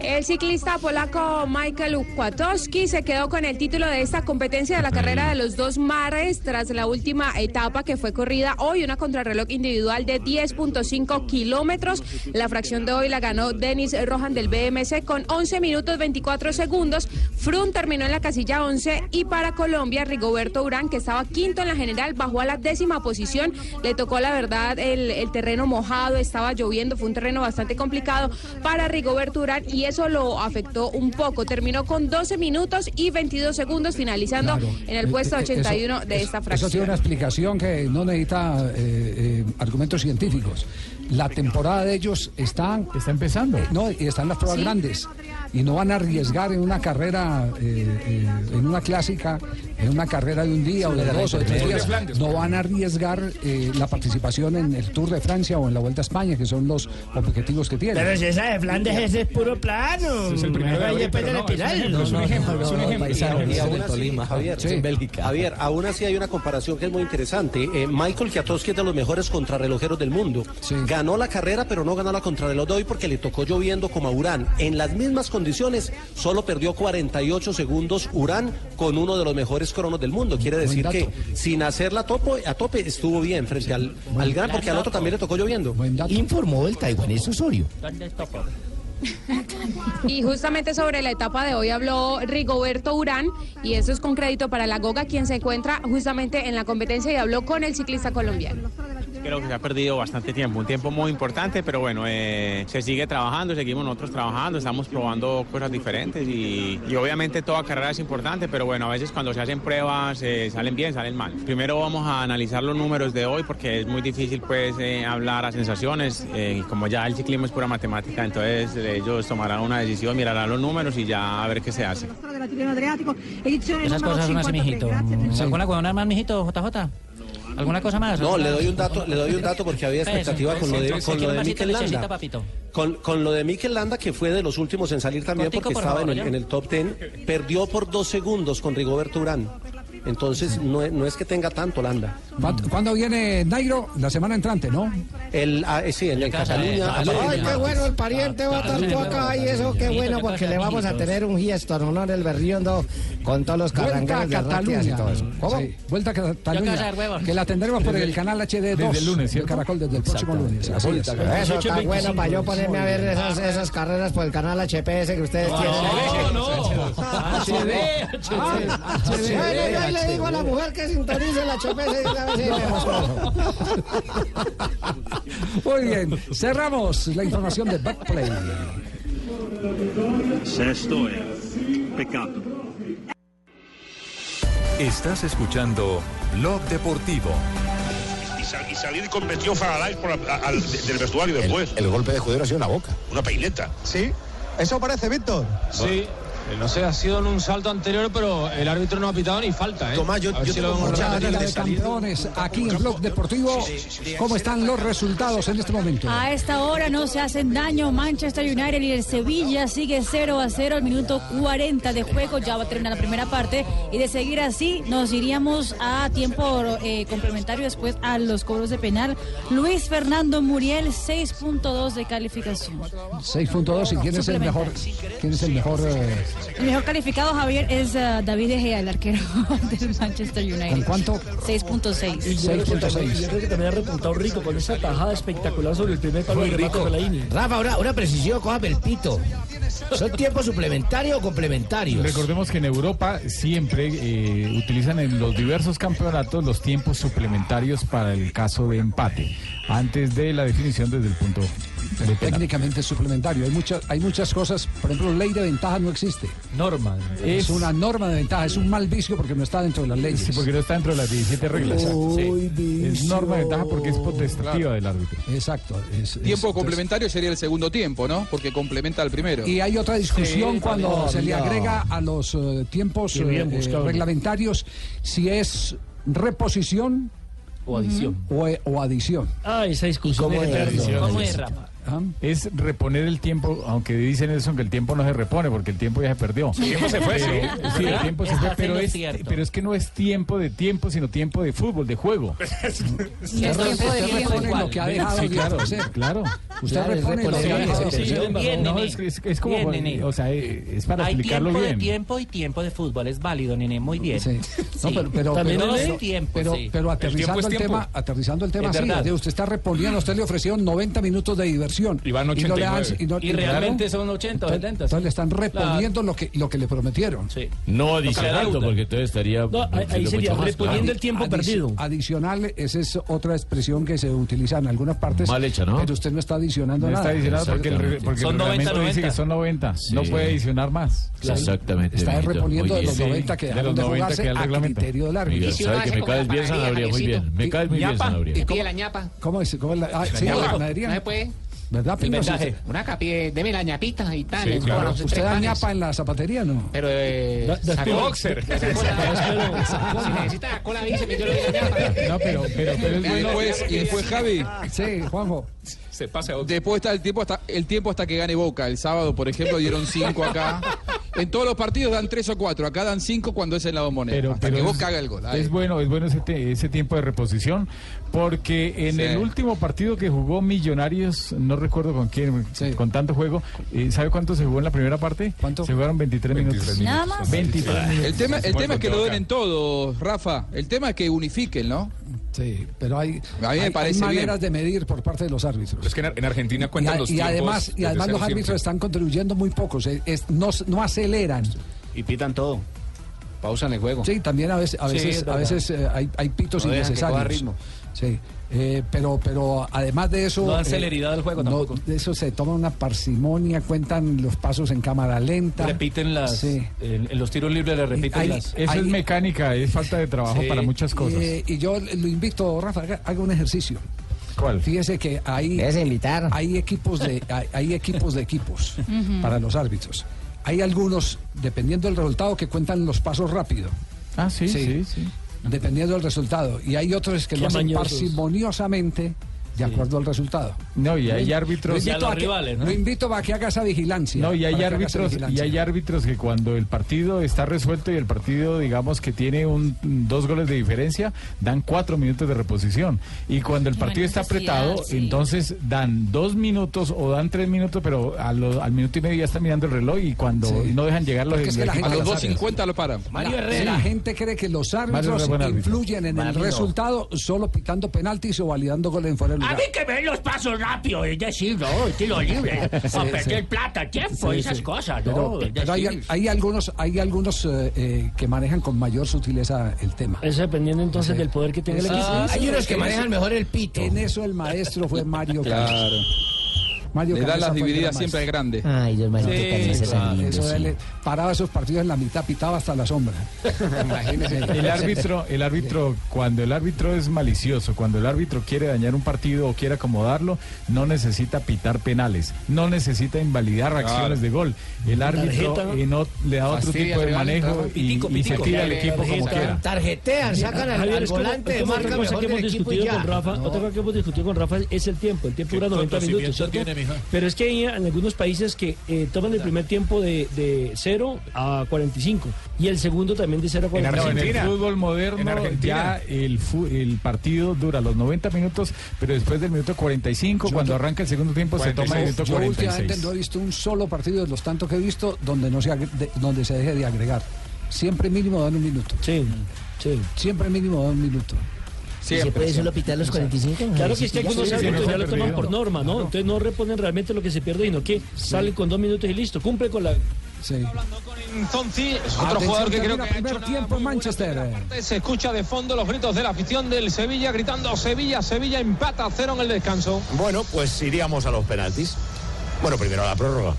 El ciclista polaco Michael Kwiatkowski se quedó con el título de esta competencia de la carrera de los dos mares tras la última etapa que fue corrida hoy, una contrarreloj individual de 10.5 kilómetros. La fracción de hoy la ganó Denis Rohan del BMC con 11 minutos 24 segundos. Froome terminó en la casilla 11 y para Colombia Rigoberto Urán, que estaba quinto en la general, bajó a la décima posición. Le tocó la verdad el, el terreno mojado, estaba lloviendo, fue un terreno bastante complicado para Rigoberto Urán y eso lo afectó un poco. Terminó con 12 minutos y 22 segundos, finalizando en el puesto Eh, eh, eso- 81 de esta Eso fracción. tiene una explicación que no necesita eh, eh, argumentos científicos. La temporada de ellos está... Está empezando. no, y están las pruebas Sí. grandes. Y no van a arriesgar en una carrera, eh, eh, en una clásica, en una carrera de un día o de dos o de tres días. No van a arriesgar eh, la participación en el Tour de Francia o en la Vuelta a España, que son los objetivos que tienen. Pero si esa de Flandes ese es puro plano. Es el primero de abril, no, es un ejemplo, es un ejemplo, Javier, sí, en Bélgica. Javier, aún así hay una comparación que es muy interesante. Eh, Michael Kwiatkowski es de los mejores contrarrelojeros del mundo. Ganó la carrera, pero no ganó la contrarreloj de hoy porque le tocó lloviendo como a Urán. En las mismas condiciones, solo perdió 48 segundos Urán con uno de los mejores cronos del mundo. Quiere decir que sin hacerla a tope, a tope estuvo bien frente al, al gran, porque al otro también le tocó lloviendo. Informó el taiwanés Osorio. Y justamente sobre la etapa de hoy habló Rigoberto Urán y eso es con crédito para la Goga, quien se encuentra justamente en la competencia y habló con el ciclista colombiano. Creo que se ha perdido bastante tiempo, un tiempo muy importante, pero bueno, eh, se sigue trabajando, seguimos nosotros trabajando, estamos probando cosas diferentes y, y obviamente toda carrera es importante, pero bueno, a veces cuando se hacen pruebas eh, salen bien, salen mal. Primero vamos a analizar los números de hoy porque es muy difícil pues eh, hablar a sensaciones, eh, como ya el ciclismo es pura matemática, entonces eh, ellos tomarán una decisión, mirarán los números y ya a ver qué se hace. Esas cosas son así, 53. mijito. ¿Alguna con más, mijito, JJ? ¿Alguna cosa más? No, le doy un dato, le doy un dato porque había Eso, expectativa con lo de, con lo de Mikel Landa. Con, con lo de Mikel Landa, que fue de los últimos en salir también porque por estaba en, el, en el top 10, perdió por dos segundos con Rigoberto Urán. Entonces no, es- no es que tenga tanto Holanda. ¿Cuándo, viene Nairo? La semana entrante, ¿no? El, ah, eh, sí, en, en Cataluña. Ay, qué bueno el pariente va a estar tú acá y eso, qué bueno, porque le vamos a tener un gesto en honor del berriondo con todos los carrangueros de y Cataluña. todo eso. ¿Cómo? Sí, vuelta a Cataluña. Que la tendremos por el el- canal HD2 desde el lunes, del Caracol desde el próximo lunes. Así es. Eso está bueno para yo ponerme a ver esas, esas carreras por el canal HPS que ustedes tienen. Bueno, yo ahí le digo a la mujer que sintonice el HPS y. Muy bien, cerramos la información de Backplay. Sesto è peccato. Estás escuchando Blog Deportivo. y, sal- y salir con vestido Faraday la- del vestuario después. El golpe de Judero ha sido en la boca. Una peineta. Sí, eso parece, Víctor. Sí, no sé, ha sido en un salto anterior, pero el árbitro no ha pitado ni falta, ¿eh? Tomás, yo- yo si lo tengo de Campeones aquí en Blog Deportivo. ¿Cómo están los resultados en este momento? A esta hora no se hacen daño Manchester United y el Sevilla sigue 0 a 0 al minuto 40 de juego, ya va a terminar la primera parte y de seguir así nos iríamos a tiempo eh, complementario después a los cobros de penal. Luis Fernando Muriel 6.2 de calificación. 6.2 y quién es el mejor quién es el mejor eh, El mejor calificado Javier es eh, David De Gea, el arquero del Manchester United. ¿Con cuánto? 6.6. Yo creo que también ha repuntado rico con esa tajada espectacular sobre el primer palo de rico. Rafa, una, una precisión, cójame el pito. ¿Son tiempos suplementarios o complementarios? Recordemos que en Europa siempre eh, utilizan en los diversos campeonatos los tiempos suplementarios para el caso de empate, antes de la definición desde el punto técnicamente suplementario? Hay muchas hay muchas cosas, por ejemplo, ley de ventaja no existe. Norma. Es, una norma de ventaja, es un mal vicio porque no está dentro de las leyes. Sí, porque no está dentro de las 17 reglas. Sí. Es norma de ventaja porque es potestativa del árbitro. Exacto. es- es- Tiempo entonces- complementario sería el segundo tiempo, ¿no? Porque complementa al primero. Y hay otra discusión Sí, cuando no, se le agrega a los eh, tiempos eh, buscado. reglamentarios si es reposición o adición. O, o adición. Ah, esa discusión ¿Cómo es es? ¿Cómo es, Rafa? Es reponer el tiempo, aunque dicen eso, que el tiempo no se repone porque el tiempo ya se perdió. El tiempo se fue, Pero- sí. Sí, el tiempo se fue, Estás pero en lo es, pero es que no es tiempo de tiempo, sino tiempo de fútbol, de juego. Usted repone lo que ha dejado Sí, claro, claro. Usted repone lo que ha reponer, dejado es, es- es como, Bien, nene. o sea, es para Hay explicarlo tiempo bien. de tiempo y tiempo de fútbol. Es válido, nene. Muy bien. Sí. No, pero, pero, tiempo, pero- sí. pero aterrizando el, tema, aterrizando el tema, usted está reponiendo, usted le ofrecieron 90 minutos de diversión. Y van no le 89. y no- Y realmente son 80 o entonces, 70, Entonces sí. le están reponiendo lo que lo que le prometieron. No adicionando, porque entonces estaría. No, ahí- sería más reponiendo claro. el tiempo perdido. Adicional, esa es otra expresión que se utiliza en algunas partes. Mal hecha, ¿no? Pero usted no está adicionando No nada. está adicionado porque el, porque el reglamento dice que son 90. No Sí. puede adicionar más. Exactamente. Está mijito, reponiendo de los bien. 90 que de dejaron los de 90 jugarse que da el a reglamento. criterio del árbitro. Sabe que me caes bien, Sanabria, muy bien. Me caes muy bien, Sanabria. ¿Y cómo, la ñapa. cómo es? ¿Cómo es la, ah, sí, la? No se puede. ¿Verdad, El Pino? Sí, Una capa, pide- deme la ñapita y tal. sí, claro. ¿Usted da ñapa en la zapatería no? Pero eh, Da- da sacó- boxer. sacó la- Si necesita la cola, dice, yo le doy la ñapa. No, pero, pero, pero y después, y después Javi. Sí, Juanjo. Se Después está el tiempo hasta el tiempo hasta que gane Boca. El sábado, por ejemplo, dieron cinco acá. En todos los partidos dan tres o cuatro. Acá dan cinco cuando es en la bombonera. Pero, hasta pero que es, Boca haga el gol. Ahí. es bueno, es bueno ese, te- ese tiempo de reposición, porque en Sí. el último partido que jugó Millonarios, no recuerdo con quién, con tanto juego, eh, ¿sabe cuánto se jugó en la primera parte? ¿Cuánto? Se jugaron 23, minutos. Nada más. 23 minutos. El tema, el tema es que lo den en todo, Rafa. El tema es que unifiquen, ¿no? Sí, pero hay, A mí me hay- hay parece maneras bien. de medir por parte de los árbitros. Es que en, Argentina Y, a- y además, y además los árbitros están contribuyendo muy pocos, eh, es- no, no aceleran. Y pitan todo. Pausan el juego. Sí, también a veces, a veces, a eh, hay, hay pitos No dejan que coja innecesarios. ritmo. Sí, eh, pero, pero además de eso. No dan eh, celeridad al juego no, tampoco. de eso se toma una parsimonia, cuentan los pasos en cámara lenta. Repiten las. Sí. En, en los tiros libres le repiten hay- las. Eso hay- es mecánica, es falta de trabajo Sí. para muchas cosas. Eh, y yo lo invito, Rafa, haga, un ejercicio. ¿Cuál? Fíjese que hay, invitar? hay equipos de hay, hay equipos de equipos para los árbitros. Hay algunos, dependiendo del resultado, que cuentan los pasos rápido. Ah, sí, sí, sí. Dependiendo del resultado. Y hay otros que Qué lo hacen mañosos. parsimoniosamente de acuerdo al resultado. No, y hay Lo árbitros. invito a que- Lo invito a que haga esa vigilancia. No, y hay árbitros, y hay árbitros que cuando el partido está resuelto y el partido, digamos que tiene un dos goles de diferencia, dan cuatro minutos de reposición. Y cuando el No partido está apretado, sí. entonces dan dos minutos o dan tres minutos, pero a lo- al minuto y medio ya están mirando el reloj y cuando Sí. no dejan llegar los, es que la gente- a los las áreas. 2.50 lo paran. La, la gente cree que los Mario árbitros árbitro. influyen en el Mario. resultado solo pitando penaltis o validando goles en fuera de A mí que ven los pasos rápidos, es decir, ¿no? Estilo libre. Sí, a perder sí. plata, tiempo, Sí, esas sí. cosas, ¿no? Pero hay, hay algunos, hay algunos eh, eh, que manejan con mayor sutileza el tema. Eso dependiendo entonces Sí. del poder que tenga el equipo. Ah, Hay unos que manejan mejor el pito. En eso el maestro fue Mario Claro. Mario Le da las divididas siempre al grande. Ay, Dios mío, qué camisas tan lindas, Eso sí. él, paraba esos partidos en la mitad, pitaba hasta la sombra. El árbitro, el árbitro, cuando el árbitro es malicioso, cuando el árbitro quiere dañar un partido o quiere acomodarlo, no necesita pitar penales, no necesita invalidar acciones de gol. El árbitro Tarjeta. eh, no le da otro Fastidia, tipo de manejo y, Pitico, y se pitico. tira al equipo como quiera. Tarjetean, sacan al, al volante marca otra cosa mejor que hemos del equipo y discutido ya. con Rafa, otra cosa que hemos discutido con Rafa es el tiempo. El tiempo dura 90 minutos, ¿cierto? Mija? Pero es que hay en algunos países que eh, toman el primer tiempo de, de 0 a 45 y el segundo también de 0 a No, en 45. el fútbol moderno En Argentina. ya el, fu- el partido dura los 90 minutos, pero después del minuto 45, cuando arranca el segundo tiempo, se toma el minuto Yo últimamente 46. no he visto un solo partido de los tantos que he visto donde no se de- donde se deje de agregar. Siempre mínimo dan un minuto. Sí, sí. Siempre mínimo dan un minuto. ¿Y ¿Se puede solo pitar los 45? Claro que es que algunos sí, árbitros sí, ya lo toman por norma, ¿no? Entonces no reponen realmente lo que se pierde, sino que salen con dos minutos y listo. Cumple con la. Sí. Zonzi, es otro Atención, jugador que creo que ha hecho tiempo en Manchester. parte. Se escucha de fondo los gritos de la afición del Sevilla gritando Sevilla, Sevilla empata a cero en el descanso. Bueno, pues iríamos a los penaltis. Bueno, primero a la prórroga.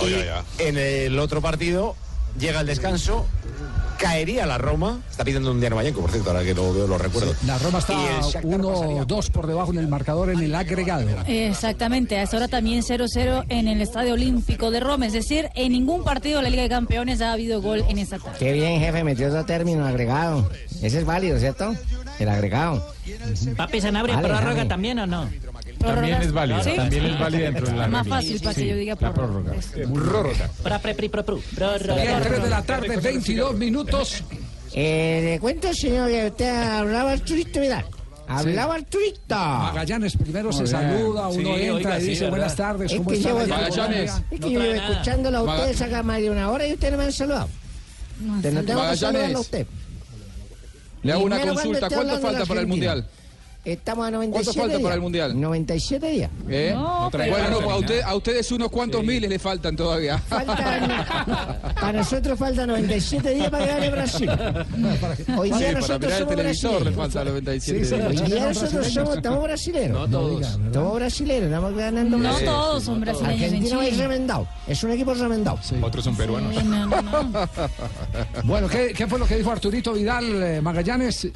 Y en el otro partido llega el descanso, caería la Roma. Está pidiendo un día Mayenco, por cierto, ahora que lo veo, lo recuerdo. La Roma está Y el Shakhtar pasaría. 1-2 por debajo en el marcador en el agregado. Exactamente, a esta hora también 0-0 en el Estadio Olímpico de Roma. Es decir, en ningún partido de la Liga de Campeones ha habido gol en esta tarde. Qué bien, jefe, metió ese término, agregado. Ese es válido, ¿cierto? El agregado. Papi Sanabria, Vale, ¿prórroga también o no? También es válida, ¿Sí? también es válida dentro de la Más fácil para que yo diga la prórroga. prórroga. Prórroga. Pra, pre, pri, pro, pru. Prórroga. Bien, 3 de la tarde, 22 minutos. Eh, le cuento, señor, que usted hablaba Arturito Vidal. Hablaba Arturito. Magallanes primero se bien. saluda, uno Sí, entra oiga, y dice buenas tardes, Es ¿cómo que está? Magallanes. Colombia?" Es que No yo escuchándolo a ustedes acá más de una hora y ustedes no me han saludado. Te no tengo que saludarlo a usted. Le hago una consulta. ¿Cuánto falta para el. Mundial? Estamos a 97 ¿Cuánto falta días. para el Mundial? 97 días. ¿Eh? No, bueno, no, pues a, usted- a ustedes unos cuantos miles le faltan todavía. Faltan, para nosotros faltan 97 días para llegar a Brasil. Hoy Sí, día para nosotros somos televisor le brasileños. 27 Sí, sí, días. Hoy Brasileños, día nosotros somos, estamos brasileños. No todos. Estamos brasileños, estamos ganando No todos son brasileños en Argentina a Chile. remendado. Es un equipo remendado. Otros son peruanos. Sí, no, no, no. Bueno, ¿qué, qué fue lo que dijo Arturito Vidal eh, Magallanes?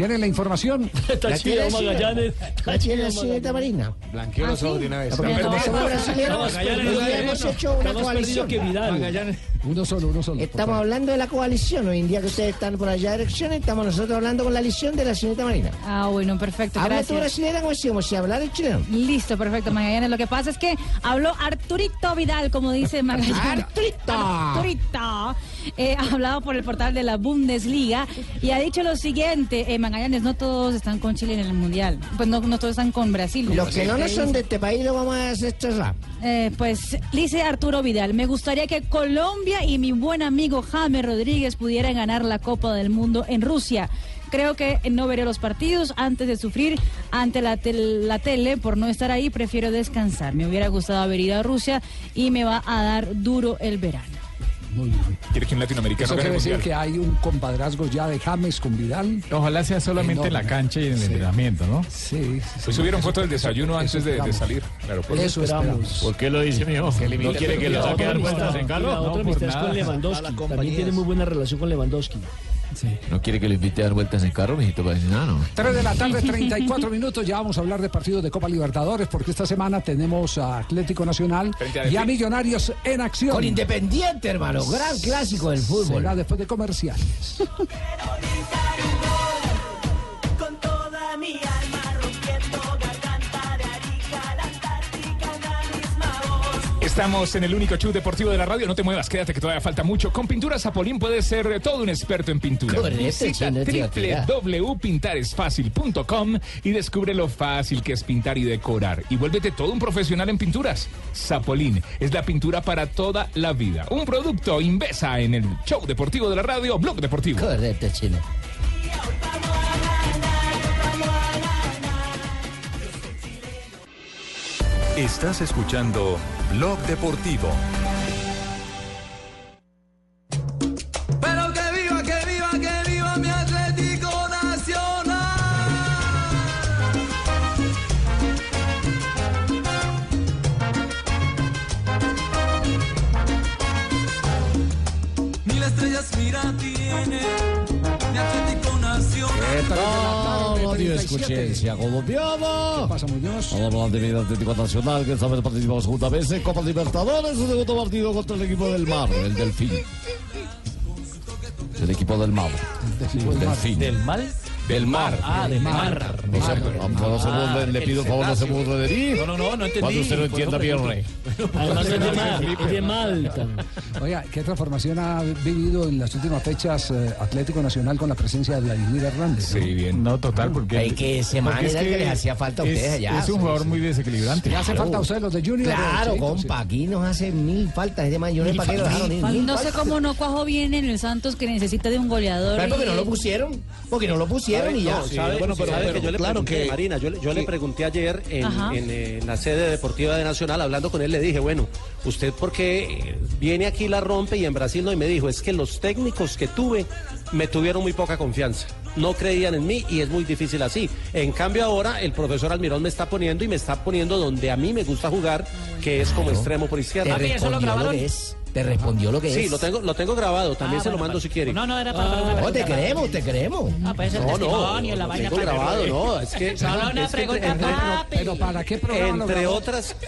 ¿Tiene la información? Está chido Magallanes. La Está tiene chido la señorita Magallanes. Marina. Blanqueó los ojos de una vez. Brasileños, hemos hecho una coalición. Uno solo, uno solo. Estamos hablando de la coalición. Hoy en día que ustedes están por allá de elecciones, estamos nosotros hablando con la elección de la señorita Marina. Ah, bueno, perfecto, Habla tú brasileña como decíamos, si hablar el chileno. Listo, perfecto, Magallanes. Lo que pasa es que habló Arturito Vidal, como dice Magallanes. ¡Arturito! Arturito. Eh, ha hablado por el portal de la Bundesliga y ha dicho lo siguiente, eh, Magallanes, no todos están con Chile en el Mundial. Pues no, no todos están con Brasil. Los que no nos son de este país lo vamos a destrozar. Eh, pues dice Arturo Vidal, me gustaría que Colombia y mi buen amigo James Rodríguez pudieran ganar la Copa del Mundo en Rusia. Creo que no veré los partidos antes de sufrir ante la, la tele por no estar ahí, prefiero descansar. Me hubiera gustado haber ido a Rusia y me va a dar duro el verano. Muy bien. Quiere que un latinoamericano Eso quiere decir mundial. que hay un compadrazgo ya de James con Vidal. Ojalá sea solamente en la cancha y en el Sí. entrenamiento, ¿no? Sí. Hoy subieron fotos del desayuno antes de, de salir. Claro, por Eso esperamos. ¿Por qué lo dice, mijo? ¿No quiere que le La saque dar vueltas en carro? La otra No, amistad es con. Lewandowski. También tiene muy buena relación con Lewandowski. ¿No quiere que le invite a dar vueltas en carro, mijito? Para decir, ah, no. 3 de la tarde, 34 minutos. Ya vamos a hablar de partidos de Copa Libertadores porque esta semana tenemos a Atlético Nacional a y a Millonarios en acción. Con Independiente, hermano. Gran clásico del fútbol. Será después de comerciales. Estamos en el único show deportivo de la radio. No te muevas, quédate que todavía falta mucho. Con Pinturas Zapolín puedes ser todo un experto en pintura. Correcto, Visita www.pintaresfacil.com y descubre lo fácil que es pintar y decorar. Y vuélvete todo un profesional en pinturas. Zapolín es la pintura para toda la vida. Un producto Invesa en el show deportivo de la radio, Blog Deportivo. Correcto, chino. Estás escuchando Blog Deportivo. Pero que viva, que viva, que viva mi Atlético Nacional. Mil estrellas, mira, Radio Escuchencia colombiana. ¿Qué pasa, Muñoz? Hablamos de mi Atlético Nacional, que esta vez participamos juntamente en Copa Libertadores, su segundo partido contra el equipo del Mar, el Delfín. El equipo del Mar. El Delfín. ¿Del mal? Del Mar. Ah, del mar. No se, no se burle, le pido por favor, no se burle de mí. No, no, no, no entendí. Cuando usted no entienda bien, rey. Además es de, es de Malta. Oiga, ¿qué transformación ha vivido en las últimas fechas eh, Atlético Nacional con la presencia de Vladimir Hernández? Sí, bien. No, total, porque. Hay que ese man porque es el que les hacía falta a es- ustedes allá. Es un jugador muy desequilibrante. ¿Le hace falta a ustedes los de Junior? Claro, compa, aquí nos hace mil faltas. Ese man, yo no sé lo No sé cómo no cuajó bien en el Santos que necesita de un goleador. ¿Sabes por qué y- no lo pusieron? Porque no lo pusieron y ya. No, ¿sabe? Bueno, pero- ¿sabe pero que yo le claro pregunté, que- Marina, yo, le- yo le pregunté ayer en, Ajá. en, eh, la sede deportiva de Nacional, hablando con él, le dije, bueno, ¿usted por qué eh, viene aquí la rompe y en Brasil no? Y me dijo, es que los técnicos que tuve me tuvieron muy poca confianza. No creían en mí y es muy difícil así. En cambio ahora el profesor Almirón me está poniendo y me está poniendo donde a mí me gusta jugar, que es como extremo por izquierda. Respondió lo es. Te respondió lo que Sí, es. lo tengo, lo tengo grabado, también Ah, se lo bueno, mando pues. si quiere. No, no, era para preguntar. No, te queremos, te queremos. Ah, pues el No, no, testimonio, la lo vaina tengo para- grabado, no, es que... Solo una es que pregunta, entre- papi. Pero ¿para qué programa lo Entre otras.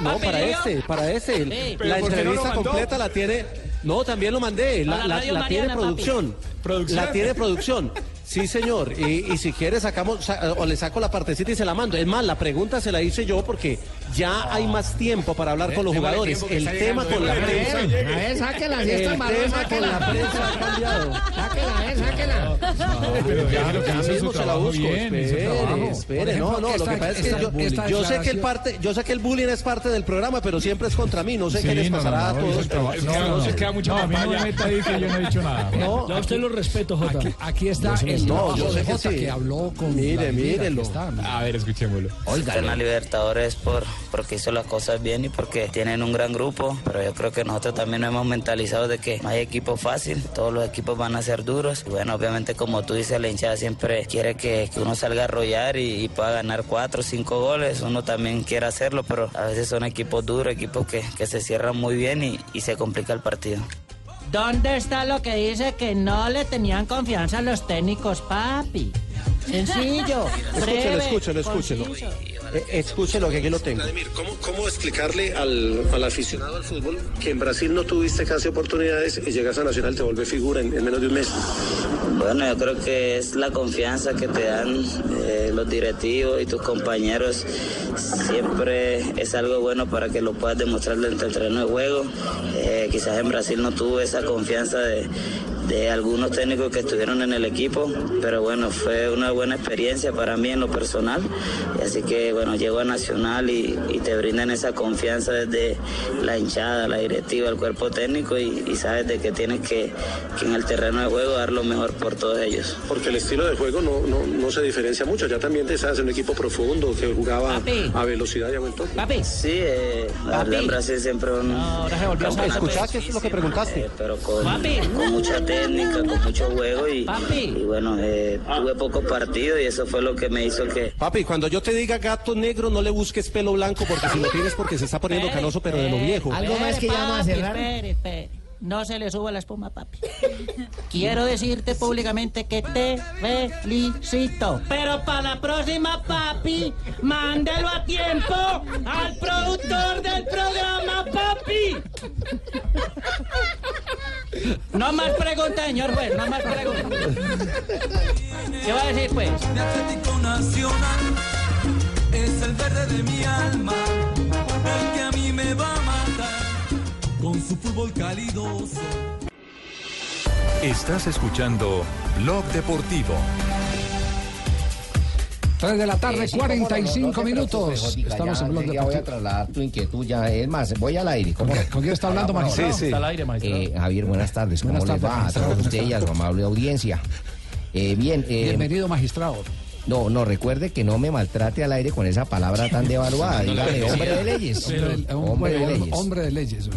No, para ¿yo? este, para este. Sí. ¿Pero La no lo entrevista completa la tiene. No, también lo mandé. La, la la- la tiene producción. ¿Producción? La tiene producción. Sí, señor. Y, y si quiere sacamos sa- o le saco la partecita y se la mando. Es más, la pregunta se la hice yo porque ya hay más tiempo para hablar con los jugadores. El está tema con la prensa. tiempo. A ver, sáquela, si marrón, tema con la sáquela. prensa ha cambiado. Sáquela, a ver, sáquela. Pero ya mismo se la busco. Espere, espere. No, no, lo que pasa es que yo, sé que el parte, yo sé que el bullying es parte del programa, pero siempre es contra mí. No sé qué les pasará a todos. No, se queda mucha no, a mí no me papaya. meta ahí que yo no he dicho nada. No, a usted lo respeto, Jota. Aquí, está el no, trabajo yo sé de que Jota que habló con Mire, mírelo. está. A ver, escuchémoslo. Oiga, en la Libertadores por porque hizo las cosas bien y porque tienen un gran grupo, pero yo creo que nosotros también nos hemos mentalizado de que no hay equipo fácil, todos los equipos van a ser duros. Y bueno, obviamente como tú dices, la hinchada siempre quiere que, que uno salga a arrollar y, y pueda ganar cuatro o cinco goles, uno también quiere hacerlo, pero a veces son equipos duros, equipos que, que se cierran muy bien y, y se complica el partido. ¿Dónde está lo que dice que no le tenían confianza a los técnicos, papi? Sencillo, Escúchelo, breve, escúchelo, escúchelo. conciso. Eh, Escúchelo, que aquí lo tengo. Vladimir, ¿cómo, cómo explicarle al, al aficionado al fútbol que en Brasil no tuviste casi oportunidades y llegas a Nacional te vuelve figura en, en menos de un mes? Bueno, yo creo que es la confianza que te dan eh, los directivos y tus compañeros. Siempre es algo bueno para que lo puedas demostrar dentro del terreno de juego. Eh, quizás en Brasil no tuve esa confianza de, de algunos técnicos que estuvieron en el equipo, pero bueno, fue una buena experiencia para mí en lo personal. Así que bueno, llego a Nacional y, y te brindan esa confianza desde la hinchada, la directiva, el cuerpo técnico y, y sabes de que tienes que, que en el terreno de juego dar lo mejor por todos ellos. Porque el estilo de juego no, no, no se diferencia mucho. Ya también te sabes en un equipo profundo que jugaba Papi. a velocidad y a buen toque. Papi, Sí, eh, la Papi. en Brasil siempre un ahora se volvió a. ¿Escuchaste? Eso es lo que preguntaste. eh, pero con, Papi. con mucha técnica, con mucho juego y, Papi. y bueno, eh, tuve pocos partidos y eso fue lo que me hizo que Papi, cuando yo te diga gato negro, no le busques pelo blanco porque si lo tienes porque se está poniendo canoso, pero de lo viejo. Algo más que ya vamos a cerrar. Espere, espere. No se le suba la espuma, papi. Quiero decirte públicamente que te felicito. Pero para la próxima, papi, mándelo a tiempo al productor del programa, papi. No más preguntas, señor juez, no más preguntas. ¿Qué va a decir, pues? Mi Atlético Nacional es el verde de mi alma, con su fútbol calidoso. Estás escuchando Blog Deportivo. 3 de la tarde, Eh, sí, cómo no, no, 45 no te preocupes, minutos. Estamos ya en Blog enseguida voy a Deportivo. trasladar tu inquietud ya. Es más, voy al aire. ¿cómo ¿Con con quién está hablando, magistrado? Sí, sí. Está al aire, magistrado. Eh, Javier, buenas tardes. ¿Cómo Buenas les tardes, va a todos ¿cómo ustedes y a su amable audiencia? Eh, bien. eh, Bienvenido, magistrado. No, no, recuerde que no me maltrate al aire con esa palabra tan devaluada. Dígame, hombre de leyes. Hombre de- Hombre de hombre- leyes. hombre de leyes.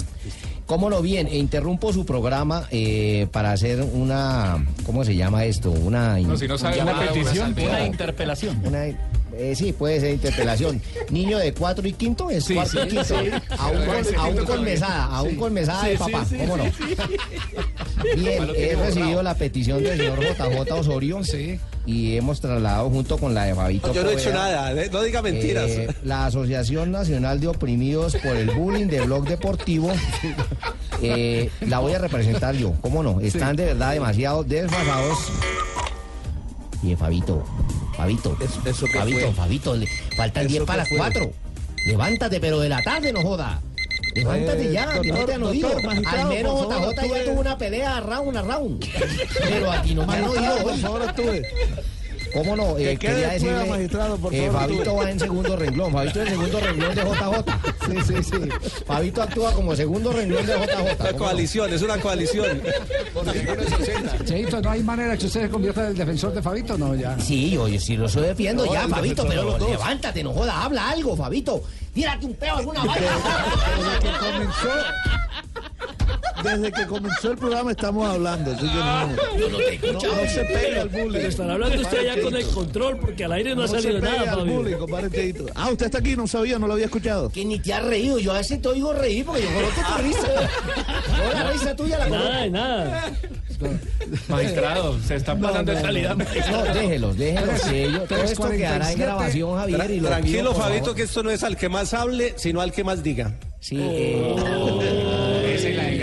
¿Cómo lo bien? E interrumpo su programa eh, para hacer una. ¿Cómo se llama esto? Una. No, si no sabe, un una petición, salvedad. una interpelación. Una, eh, sí, puede ser interpelación. Niño de cuatro y quinto es Sí, cuarto sí, y quinto. sí. Aún con, aún quinto con mesada, aún Sí. con mesada Sí, de papá. sí, ¿Cómo no? sí, Bien, he recibido borrado. la petición del señor JJ Osorio y hemos trasladado junto con la de Fabito Yo no he hecho nada, eh, no diga mentiras. eh, la Asociación Nacional de Oprimidos por el Bullying de Blog Deportivo. eh, la voy a representar yo, ¿cómo no? Están de verdad demasiado desfasados. Y Fabito, Fabito, eso qué Fabito, fue? Fabito, le- faltan ¿Eso 10 para las qué fue? 4. Levántate, pero de la tarde no joda. Levántate Eh, ya, que no doctor, te doctor, Al menos JJ ya tuvo una pelea round a round. Pero aquí no Magistrado, por hoy. ¿Cómo no? Eh, Que quede quería decirle, magistrado, por eh, Fabito va en segundo renglón. Fabito es el segundo renglón de JJ. Sí, sí, sí. Fabito actúa como segundo renglón de JJ. Una coalición, es una coalición. Cheito, ¿no hay manera que usted se convierta en el defensor de Fabito? No, ya. Sí, yo, yo sí lo estoy defiendo No, ya, Fabito, pero los dos. levántate, no joda, habla algo, Fabito. Tírate un peo alguna vaina. Desde que comenzó, desde que comenzó el programa estamos hablando, así que no. Yo no te. No, se pegue al bullying. Pero estará hablando usted allá con el control porque al aire no, ha se salido pegue nada, al bullying, compadre. Ah, usted está aquí, no sabía, no lo había escuchado. Que ni te has reído, yo a veces te oigo reír porque yo conozco tu risa. No, la risa tuya la conozco. Nada, nada. Magistrado, se está pasando de calidad. No, déjelos, déjelos. todo esto quedará en 3:47. grabación, Javier. Y lo Tranquilo, Fabito, que esto no es al que más hable, sino al que más diga. Sí,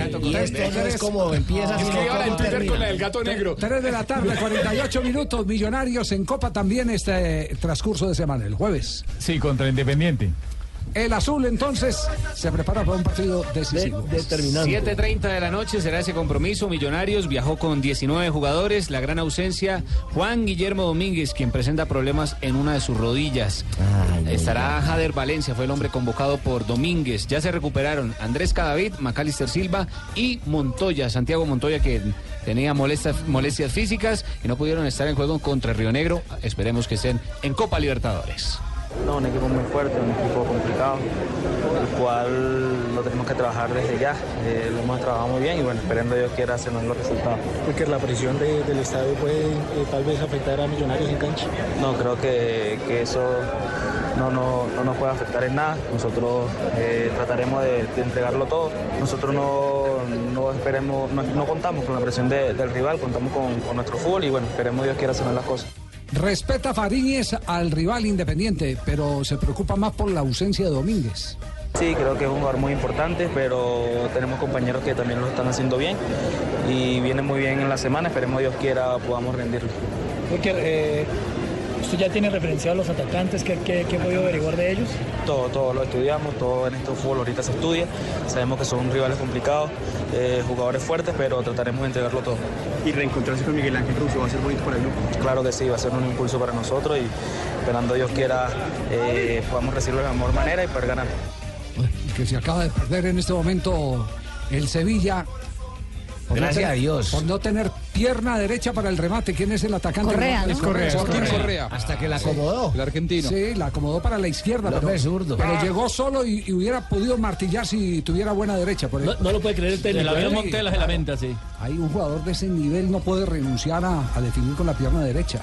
gato y esto no es como empieza, Es que ahora en Twitter con la del gato negro. 3 de la tarde, 48 minutos. Millonarios en Copa también este transcurso de semana, el jueves. Sí, contra Independiente. El azul entonces se prepara para un partido decisivo. determinante. 7.30 de la noche será ese compromiso. Millonarios viajó con 19 jugadores. La gran ausencia, Juan Guillermo Domínguez, quien presenta problemas en una de sus rodillas. Estará Jader Valencia, fue el hombre convocado por Domínguez. Ya se recuperaron Andrés Cadavid, Macalister Silva y Montoya, Santiago Montoya, que tenía molestias, molestias físicas y no pudieron estar en juego contra Río Negro. Esperemos que estén en Copa Libertadores. No, un equipo muy fuerte, un equipo complicado, el cual lo tenemos que trabajar desde ya. Eh, lo hemos trabajado muy bien y bueno, esperando Dios quiera hacernos los resultados. Porque la presión de- del estadio puede eh, tal vez afectar a Millonarios en cancha. No, creo que, que eso no, no, no nos puede afectar en nada. Nosotros eh, trataremos de, de entregarlo todo. Nosotros no, no esperemos, no, contamos con la presión de- del rival, contamos con, con nuestro fútbol y bueno, esperemos Dios quiera hacernos las cosas. Respeta Fariñez al rival independiente, pero se preocupa más por la ausencia de Domínguez. Sí, creo que es un jugador muy importante, pero tenemos compañeros que también lo están haciendo bien y vienen muy bien en la semana. Esperemos Dios quiera podamos rendirlo. Eh, usted ya tiene referenciado a los atacantes, ¿qué, qué, qué he podido averiguar de ellos? Todo, todo lo estudiamos, todo en este fútbol ahorita se estudia. Sabemos que son rivales complicados, eh, jugadores fuertes, pero trataremos de entregarlo todo. Y reencontrarse con Miguel Ángel Russo va a ser bonito para el grupo. Claro que sí, va a ser un impulso para nosotros y esperando Dios quiera eh, podamos recibirlo de la mejor manera y poder ganar. Que se acaba de perder en este momento el Sevilla. Por no Gracias tener- a Dios. Por no tener pierna derecha para el remate. ¿Quién es el atacante? Correa, ¿no? Es Correa. Es Correa. Hasta que la acomodó. El argentino. Sí, la acomodó para la izquierda, El pero, zurdo. pero Ah. llegó solo y, y hubiera podido martillar si tuviera buena derecha. Por No, no lo puede creer el técnico. El avión Sí, Montela se lamenta, sí. Hay un jugador de ese nivel no puede renunciar a, a definir con la pierna derecha.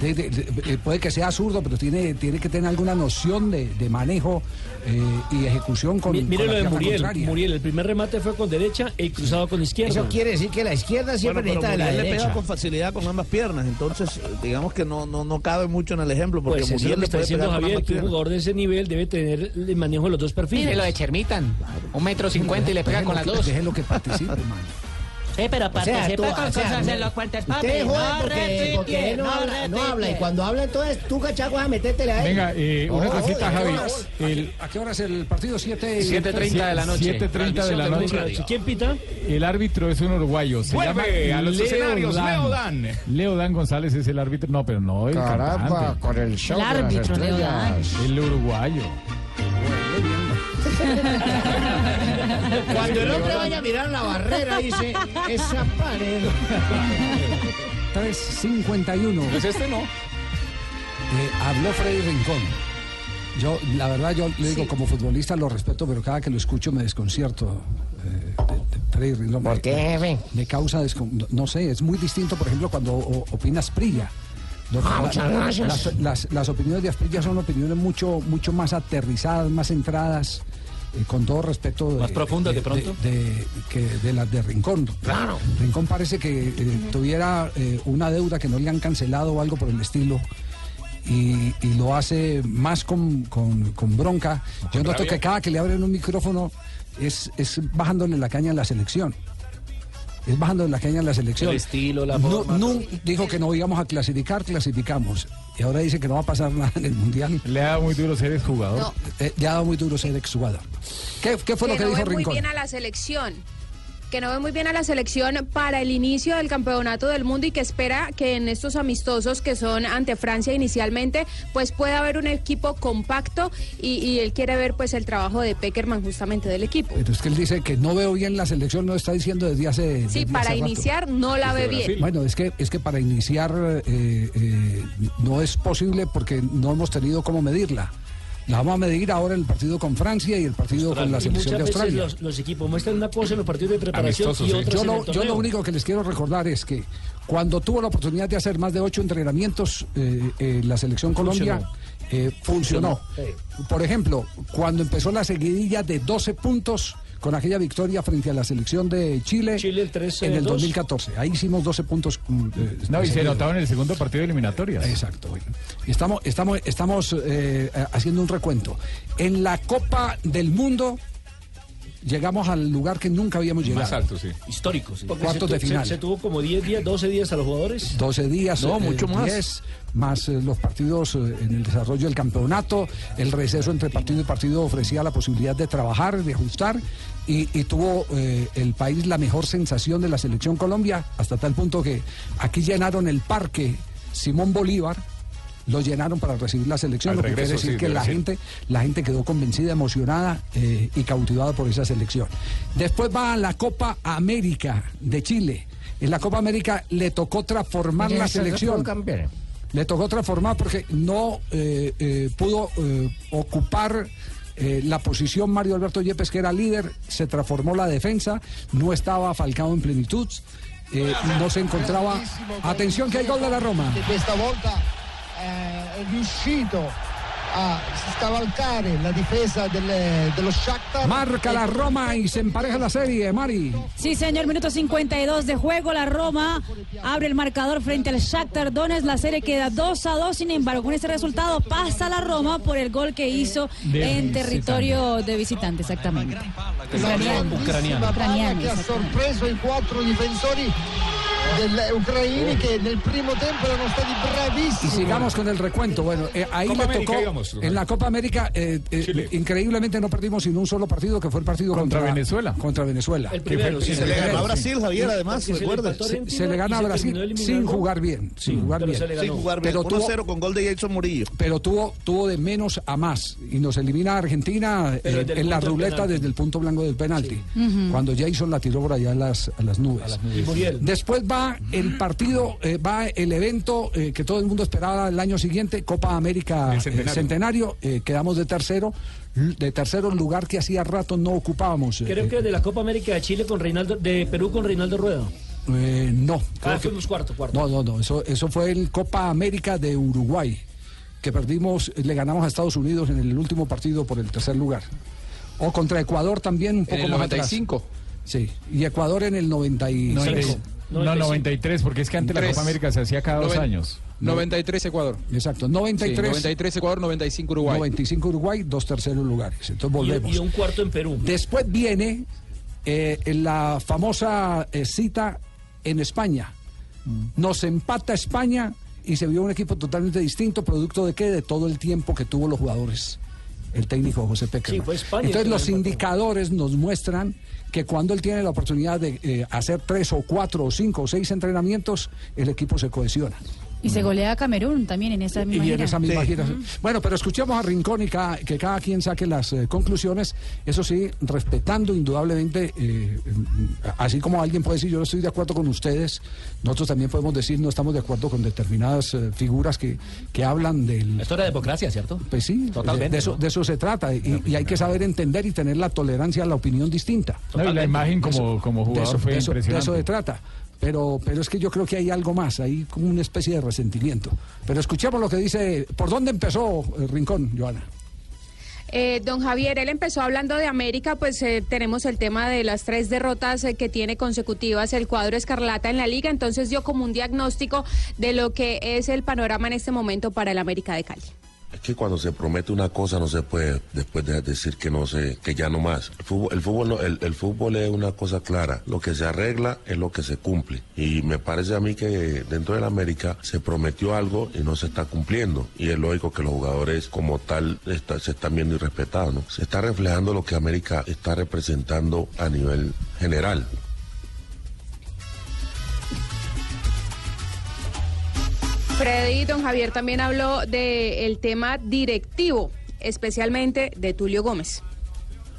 De- de- de- eh, puede que sea zurdo, pero tiene, tiene que tener alguna noción de, de manejo eh, y ejecución con, Mi- con Mire la lo de Muriel. contraria. Muriel, el primer remate fue con derecha y cruzado con izquierda. Eso quiere decir que la izquierda siempre Bueno, necesita de la le derecha. pega con facilidad con ambas piernas, entonces eh, digamos que no, no, no cabe mucho en el ejemplo porque Pues es lo Muriel que está puede diciendo Javier, que un jugador de ese nivel debe tener el manejo de los dos perfiles. Mire lo de Chermitan. Un metro cincuenta y le pega con las dos. Déjelo que participe, man. Sí, pero O sea, participa tú- con o sea, cosas no- elocuentes, papi. Usted No porque, porque él no, no habla, no habla. Y cuando habla entonces, tú cachaco vas a metértele a él. Venga, eh, una No, cosita, ¿a qué Javi. El- ¿A qué hora es el partido? 7 7:30 de la noche. 7:30 de la noche. de ¿Quién pita? El árbitro es un uruguayo. Se Vuelve llama a los Leo escenarios, Dan. Leo Dan. Leo Dan González es el árbitro. No, pero no el Caramba, cantante. con el show El de las árbitro, Leo estrellas. El uruguayo. Cuando el hombre vaya a mirar la barrera, dice, esa pared. 351. Pues este no. Eh, habló Freddy Rincón. Yo, la verdad, yo le digo, como futbolista lo respeto, pero cada que lo escucho me desconcierto. eh, de- de Freddy Rincón. ¿Por Me- qué, jefe? Me causa, descon- no- sé, es muy distinto, por ejemplo, cuando o- opina Asprilla. Lo- Ah, la- muchas gracias. Las, las- las opiniones de Asprilla son opiniones mucho, mucho más aterrizadas, más centradas, eh, con todo respeto. Más profundas, de pronto. De, que de las de Rincón. Claro. Rincón parece que eh, tuviera eh, una deuda que no le han cancelado o algo por el estilo. Y, y lo hace más con, con- con bronca. Yo noto rabia. que cada que le abren un micrófono es, es bajándole la caña a la selección. Es bajando la caña a la selección. El estilo, la No- forma. no, dijo que no íbamos a clasificar, clasificamos. Y ahora dice que no va a pasar nada en el Mundial. Le ha dado muy duro ser exjugador. No. Eh, le ha dado muy duro ser exjugador. ¿Qué, qué fue que lo que no dijo ve muy Rincón? bien a la selección. Que no ve muy bien a la selección para el inicio del campeonato del mundo y que espera que en estos amistosos que son ante Francia inicialmente, pues pueda haber un equipo compacto y, y él quiere ver pues el trabajo de Peckerman justamente del equipo. Pero es que él dice que no veo bien la selección, no está diciendo desde hace. Sí, desde para hace rato. iniciar no la ve bien. Bueno, es que, es que para iniciar eh, eh, no es posible porque no hemos tenido cómo medirla. La vamos a medir ahora en el partido con Francia y el partido con la selección de Australia. los, los equipos muestran una cosa en los partidos de preparación y sí. Yo lo, yo lo único que les quiero recordar es que cuando tuvo la oportunidad de hacer más de ocho entrenamientos, eh, eh, la selección Colombia eh, funcionó. Funcionó, Por ejemplo, cuando empezó la seguidilla de 12 puntos con aquella victoria frente a la selección de Chile, Chile el 13 en el 2. 2014. Ahí hicimos 12 puntos. mm, eh, No, y se notaba en el segundo partido de eliminatorias. Exacto. Estamos, estamos, estamos eh, haciendo un recuento. En la Copa del Mundo llegamos al lugar que nunca habíamos llegado. Más alto, sí. Histórico, sí. Porque cuartos se, de final. Se, se tuvo como 10 días, 12 días a los jugadores. 12 días, No, eh, mucho más. 10, más eh, los partidos eh, en el desarrollo del campeonato, el receso entre partido y partido ofrecía la posibilidad de trabajar, de ajustar, y, y tuvo eh, el país la mejor sensación de la selección Colombia, hasta tal punto que aquí llenaron el parque Simón Bolívar. Lo llenaron para recibir la selección, Al lo que quiere decir sí, que de la gente, la gente quedó convencida, emocionada eh, y cautivada por esa selección. Después va a la Copa América de Chile. En la Copa América le tocó transformar la selección. Le tocó transformar porque no eh, eh, pudo eh, ocupar eh, la posición Mario Alberto Yepes, que era líder, se transformó la defensa, no estaba Falcao en plenitud, eh, no se encontraba. Atención que hay gol de la Roma. che questa volta eh, è riuscito a scavalcare la difesa del- dello Shakhtar. Marca la Roma y se empareja la serie, Mari. Sí, señor, minuto 52 de juego. La Roma abre el marcador frente al Shakhtar Donetsk. La serie queda 2 a 2. Sin embargo, con este resultado pasa la Roma por el gol que hizo De en visitante. territorio de visitante, exactamente. Ha sorpreso i quattro difensori degli ucraini che nel primo tempo erano stati Y bravissimi. sigamos con el recuento. Bueno, eh, ahí Copa le América, tocó. digamos. en la Copa América, eh, eh, increíblemente no perdimos sin un solo partido, que fue el partido contra, Contra Venezuela. Contra Venezuela. El primero, sí. se le ganó a Brasil, Javier, además, Porque se le recuerda. Se, se le gana y a Brasil sin jugar bien. Sin jugar bien. Sin jugar bien. Pero tuvo- 1-0 con gol de Jason Murillo. pero tuvo, tuvo de menos a más y nos elimina a Argentina eh, en la ruleta desde el punto blanco del penalti. Cuando Jason la tiró por allá a las, a las nubes. Y Muriel. Después va el partido, eh, va el evento eh, que todo el mundo esperaba el año siguiente, Copa América El eh, centenario. Centenario. eh, quedamos de tercero, de tercero lugar que hacía rato no ocupábamos. eh, Creo que de la Copa América de Chile con Reinaldo, de Perú con Reinaldo Rueda. eh, no. Ah, que- fuimos cuarto, cuarto. No, no, no, eso, eso fue el Copa América de Uruguay, que perdimos, le ganamos a Estados Unidos en el último partido por el tercer lugar. O contra Ecuador también, un poco En el más 95. atrás. Sí, y Ecuador en el 95. 90 no, 93, porque es que antes la Tres. Copa América se hacía cada dos Noven- años. 93 Ecuador. Exacto, Sí, 93. 93 Ecuador, 95 Uruguay. 95 Uruguay, dos terceros lugares. Entonces volvemos. y un cuarto en Perú. Después viene Eh, la famosa eh, cita en España. Nos empata España y se vio un equipo totalmente distinto, producto de qué? De todo el tiempo que tuvo los jugadores. El técnico José Peckerman. Sí, fue España Entonces los indicadores nos muestran que cuando él tiene la oportunidad de eh, hacer tres o cuatro o cinco o seis entrenamientos, el equipo se cohesiona. Y se golea a Camerún también en esa misma Y en gira. esa misma gira. Bueno, pero escuchemos a Rincón y ca- que cada quien saque las eh, conclusiones. Eso sí, respetando indudablemente, eh, mm, así como alguien puede decir yo no estoy de acuerdo con ustedes, nosotros también podemos decir no estamos de acuerdo con determinadas eh, figuras que, que hablan del... Esto era democracia, ¿cierto? Pues sí, Totalmente, de, eso, ¿no? de eso se trata y, y hay que saber entender y tener la tolerancia a la opinión distinta. No, y la imagen como, Eso- como de jugador eso, fue de eso- de eso se trata. Pero, pero es que yo creo que hay algo más, hay como una especie de resentimiento. Pero escuchemos lo que dice, ¿por dónde empezó eh, Rincón, Joana? Eh, don Javier, él empezó hablando de América, pues eh, tenemos el tema de las tres derrotas eh, que tiene consecutivas el cuadro escarlata en la liga, entonces dio como un diagnóstico de lo que es el panorama en este momento para el América de Cali. Es que cuando se promete una cosa no se puede después de decir que no sé, que ya no más. El fútbol, el fútbol, no- el fútbol es una cosa clara. Lo que se arregla es lo que se cumple. Y me parece a mí que dentro de la América se prometió algo y no se está cumpliendo. Y es lógico que los jugadores como tal está- se están viendo irrespetados. ¿no? Se está reflejando lo que América está representando a nivel general. Freddy don Javier también habló del tema directivo, especialmente de Tulio Gómez.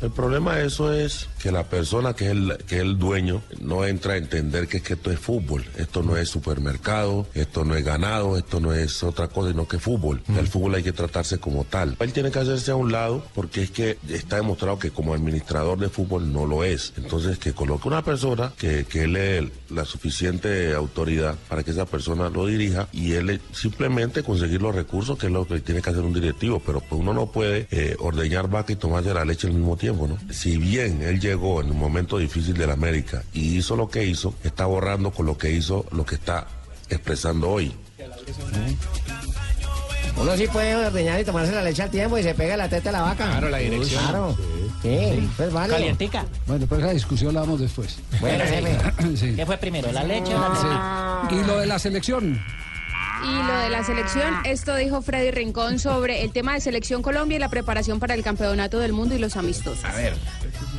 El problema de eso es que la persona que es el, que es el dueño no entra a entender que es que esto es fútbol, esto no es supermercado, esto no es ganado, esto no es otra cosa, sino que es fútbol. El fútbol hay que tratarse como tal. Él tiene que hacerse a un lado porque es que está demostrado que como administrador de fútbol no lo es. Entonces que coloque una persona que, que le la suficiente autoridad para que esa persona lo dirija y él simplemente conseguir los recursos que es lo que tiene que hacer un directivo, pero pues uno no puede eh, ordeñar vaca y tomarse la leche al mismo tiempo, ¿no? Si bien él llegó en un momento difícil de la América y hizo lo que hizo, está borrando con lo que hizo lo que está expresando hoy. Uno sí puede ordeñar y tomarse la leche al tiempo y se pega la teta a la vaca. Claro, la dirección. Claro. Sí, pues vale. Calientica. Bueno, pero esa discusión la damos después. Bueno. Sí. ¿Qué fue primero, la leche o la leche? Sí. Y lo de la selección. Y lo de la selección, esto dijo Freddy Rincón sobre el tema de selección Colombia y la preparación para el campeonato del mundo y los amistosos. A ver.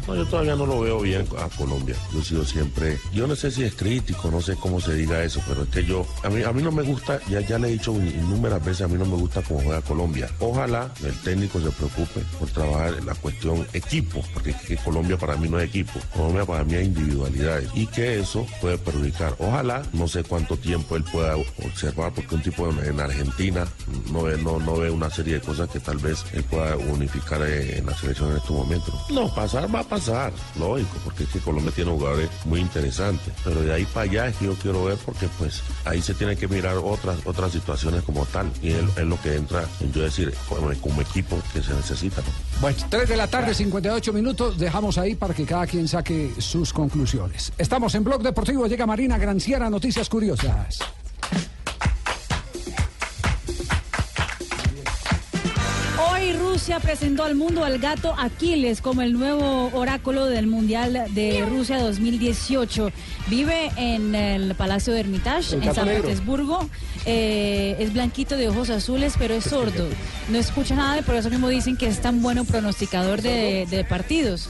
No, yo todavía no lo veo bien a Colombia. Yo he sido siempre, yo no sé si es crítico, no sé cómo se diga eso, pero es que yo, a mí, a mí no me gusta, ya, ya le he dicho innumerables veces, a mí no me gusta cómo juega Colombia. Ojalá el técnico se preocupe por trabajar en la cuestión equipo, porque Colombia para mí no es equipo, Colombia para mí es individualidades y que eso puede perjudicar. Ojalá, no sé cuánto tiempo él pueda observar, porque un tipo en, en Argentina no ve, no, no ve una serie de cosas que tal vez él pueda unificar eh, en la selección en estos momentos. No, pasar va pasar, lógico, porque es que Colombia tiene jugadores muy interesantes, pero de ahí para allá es que yo quiero ver porque pues ahí se tienen que mirar otras otras situaciones como tal y es, es lo que entra en yo decir como, como equipo que se necesita. ¿no? Bueno, 3 de la tarde, 58 minutos. Dejamos ahí para que cada quien saque sus conclusiones. Estamos en Blog Deportivo. Llega Marina Granciera, Noticias Curiosas. Hoy Rusia presentó al mundo al gato Aquiles como el nuevo oráculo del Mundial de Rusia 2018. Vive en el Palacio de Hermitage, en San negro. Petersburgo. Eh, es blanquito de ojos azules, pero es sordo. No escucha nada y por eso mismo dicen que es tan bueno pronosticador de, de partidos.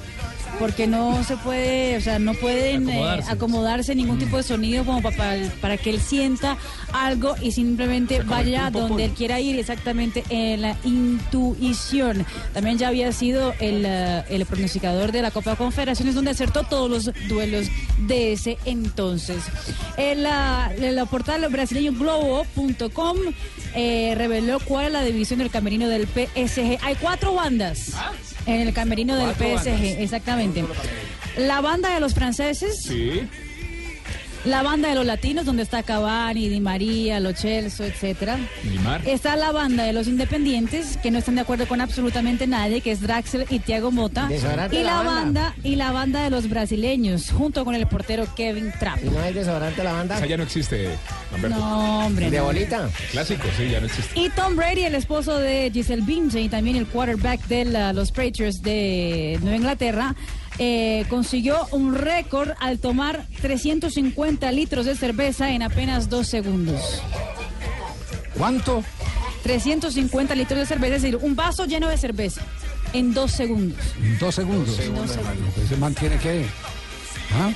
Porque no se puede, o sea, no pueden eh, Acomodarse. ningún tipo de sonido como pa- para, para que él sienta algo y simplemente vaya donde él quiera ir exactamente en la intuición. También ya había sido el, eh, el pronosticador de la Copa Confederaciones donde acertó todos los duelos de ese entonces. El, ah, el portal brasileño globo.com eh, reveló cuál es la división del camerino del PSG. Hay cuatro bandas en el camerino del PSG, exactamente. La banda de los franceses. Sí. La banda de los latinos, donde está Cavani, Di María, Lo Celso, etcétera. Neymar. Está la banda de los independientes, que no están de acuerdo con absolutamente nadie, que es Draxel y Thiago Mota. Desodorante Y la la banda. banda. y la banda de los brasileños, junto con el portero Kevin Trapp. ¿Y no hay desodorante la banda? Esa ya no existe, Lamberto. No, hombre, ¿De no. bolita? Clásico, sí, ya no existe. Y Tom Brady, el esposo de Giselle Bündchen y también el quarterback de la- los Patriots de Nueva Inglaterra, eh, consiguió un récord al tomar 350 litros de cerveza en apenas dos segundos. ¿Cuánto? 350 litros de cerveza, es decir, un vaso lleno de cerveza en dos segundos. Dos segundos. Dos segundos. Ese man tiene que. ¿Ah?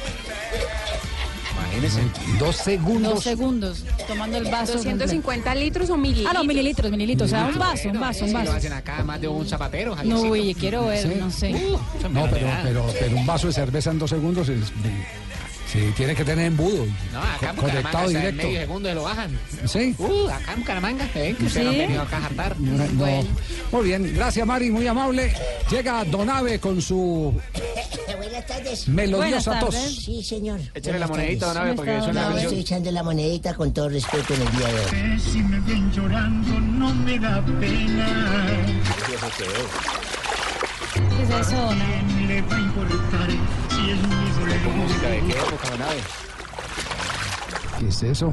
Imagínese. Dos segundos. Dos segundos, tomando el vaso. 250 litros o mililitros. Ah, no, mililitros, mililitros. O sea, un vaso, un vaso, un lo vaso. hacen acá más de un zapatero. No, oye, quiero ver, Sí. no sé. No, pero, pero, pero un vaso de cerveza en dos segundos es, sí, tiene que tener embudo. No, acá en conectado en directo. medio segundo se lo bajan. Sí. Uh, acá en Bucaramanga, ven que ustedes no ¿Sí? han venido acá a jartar. No. Muy bien, gracias Mari, muy amable. Llega Donave con su Buenas tardes. melodiosa tos. Sí, señor. Échale la monedita, tardes. don Abe, porque suena la No, canción. estoy echando la monedita con todo respeto en el día de hoy. Si me ven llorando no me da pena. ¿Qué es eso? ¿Quién le va a importar si es mi música de qué es eso?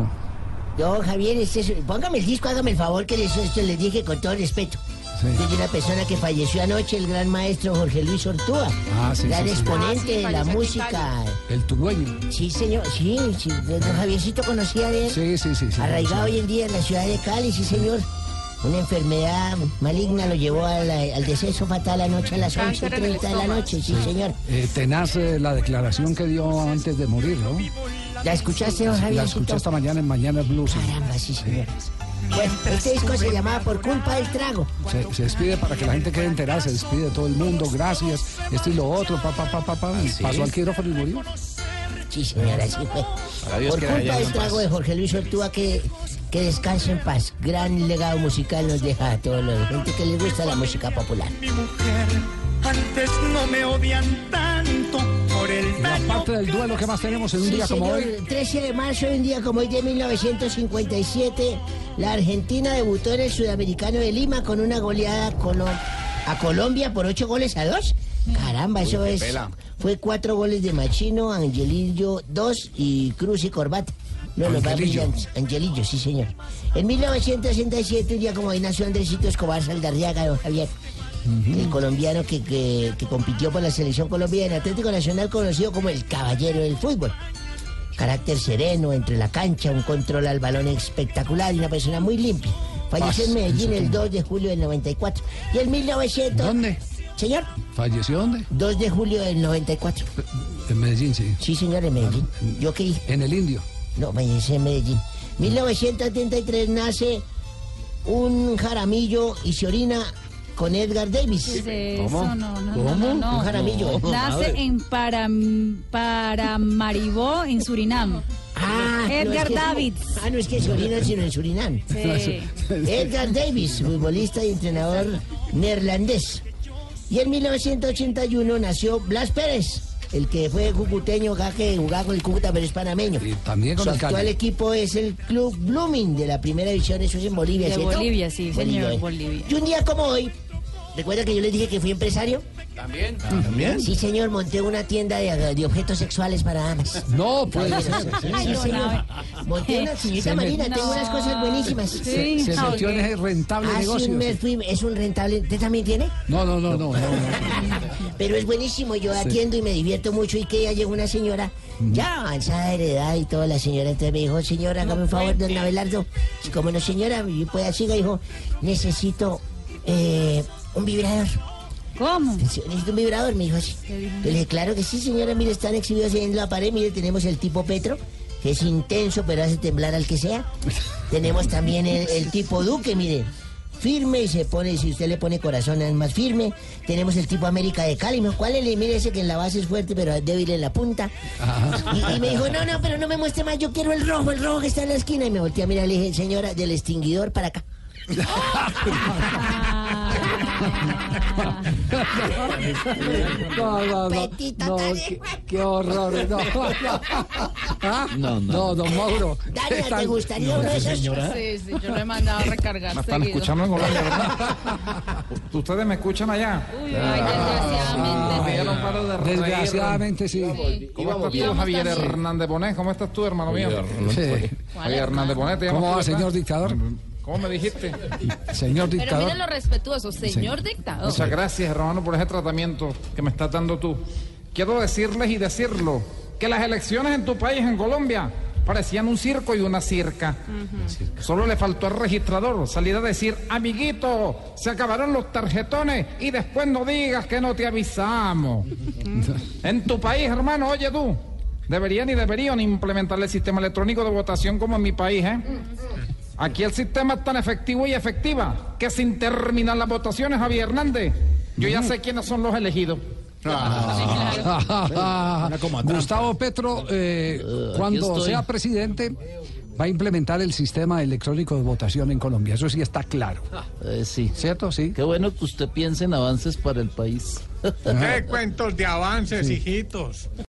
No, Javier, es- póngame el disco, hágame el favor que les, esto les dije con todo respeto. Sí. Es de una persona que falleció anoche, el gran maestro Jorge Luis Ortúa. Ah, sí, gran sí, exponente Ah, sí, de la música. El turueño. Sí, señor, sí, sí, don Javiercito conocía de él. Sí, sí, sí. sí Arraigado sí. hoy en día en la ciudad de Cali, sí, señor. Una enfermedad maligna lo llevó a la- al deceso fatal anoche a las Cáncer en el 11.30 de la noche, sí, señor. Eh, tenaz eh, la declaración que dio antes de morir, ¿no? ¿La escuchaste, don La Javiercito? escuché esta mañana en Mañana Blues. Caramba, sí, señor. Bueno, este disco se llamaba Por culpa del trago. Se, se despide para que la gente quede enterada, se despide de todo el mundo, gracias, esto y lo otro, pa, pa, pa, pa, pa, y sí? pasó al quirófano y murió. Sí, señora, sí fue. Por la culpa del trago de Jorge Luis Ortúa, que, que descanse en paz. Gran legado musical nos deja a todos los gente que le gusta la música popular. Antes no me odian tanto por el Y aparte del duelo que más tenemos en un Sí, día como señor, hoy, el 13 de marzo, un día como hoy de 1957, la Argentina debutó en el Sudamericano de Lima con una goleada colo- a Colombia por ocho goles a dos. Caramba, eso es. pela. Fue cuatro goles de Machino, Angelillo dos y Cruz y Corbata. No, los más Angelillo. Angelillo, sí, señor. En 1967, un día como hoy nació Andresito Escobar Saldarriaga, don Javier. El colombiano que, que- que compitió por la selección colombiana en Atlético Nacional, conocido como el caballero del fútbol. Carácter sereno entre la cancha, un control al balón espectacular y una persona muy limpia. Falleció Paz, en Medellín el 2 de julio del 94. Y en 1900... ¿Dónde? Señor, ¿falleció dónde? 2 de julio del 94. En Medellín, sí. Sí, señor, en Medellín. ¿Yo qué dije? En el Indio. No, falleció en Medellín. 1973 nace un jaramillo y se orina con Edgar Davis. ¿Qué es eso? No, no, no, ¿Cómo? no, no. Un jaramillo. Nace en Param, Paramaribo, en Surinam. Ah, no, Edgar es que- Davids. Ah, no es que se orina, sino en Surinam. Sí. Edgar Davis, futbolista y entrenador neerlandés. Y en 1981 nació Blas Pérez, el que fue cucuteño, que jugaba con el Cúcuta, pero es panameño. también con Su el Cali. actual equipo es el Club Blooming de la primera división, eso es en Bolivia, De ¿cierto? Bolivia, sí, señor, ¿eh? Bolivia. Y un día como hoy, ¿recuerda que yo les dije que fui empresario? ¿También? ¿También? Sí, señor, monté una tienda de, de objetos sexuales para damas. No, ser. sí, Ay, sí, no, señor. Monté una, señorita Se Marina, tengo unas cosas buenísimas. Sí. Se, se metió en ese rentable Hace negocio. un mes fui- es un rentable. ¿Usted también tiene? No, no, no, no. no, no. Pero es buenísimo, yo atiendo y me divierto mucho y que ya llegó una señora ya avanzada de edad y toda la señora entonces me dijo, señora, hágame un favor, don Abelardo. Y como no, señora, y pues así dijo, necesito eh, un vibrador. ¿Cómo? Necesito un vibrador, me dijo así. Yo le dije, claro que sí, señora, mire, están exhibidos ahí en la pared, mire, tenemos el tipo Petro, que es intenso, pero hace temblar al que sea. tenemos también el, el tipo Duque, mire, firme y se pone, si usted le pone corazón es más firme. Tenemos el tipo América de Cali, ¿no? ¿cuál es? Mire ese que en la base es fuerte, pero es débil en la punta. Y, y me dijo, no, no, pero no me muestre más, yo quiero el rojo, el rojo que está en la esquina. Y me volteé a mirar, le dije, señora, del extinguidor para acá. No, no, no. No, qué, qué horror. No, no. ¿Ah? no, no. don Mauro. Dania, ¿te gustaría uno de esos? Sí, sí, yo lo he mandado a recargar Me están seguido. escuchando en Colombia, ¿verdad? ¿Ustedes me escuchan allá? Uy, ay, desgraciadamente. Reír. Desgraciadamente sí. ¿Cómo estás tú, Javier. Hernández Bonet? ¿Cómo estás tú, hermano mío? Sí. Javier Hernández Bonet, ¿te llamas ¿Cómo va, señor dictador? ¿Cómo me dijiste? Señor Pero dictador. miren lo respetuoso, señor dictador. Muchas gracias, hermano, por ese tratamiento que me estás dando tú. quiero decirles y decirlo, que las elecciones en tu país, en Colombia, parecían un circo y una circa. Solo le faltó al registrador salir a decir, amiguito, se acabaron los tarjetones y después no digas que no te avisamos. en tu país, hermano, oye tú, deberían y deberían implementar el sistema electrónico de votación como en mi país, ¿eh? Aquí el sistema es tan efectivo y efectiva que sin terminar las votaciones, Javier Hernández, yo ya sé quiénes son los elegidos. Gustavo Petro, eh, cuando estoy. sea presidente, va a implementar el sistema electrónico de votación en Colombia. Eso sí está claro. Eh, sí. ¿Cierto? Sí. Qué bueno que usted piense en avances para el país. ¿Qué cuentos de avances, hijitos?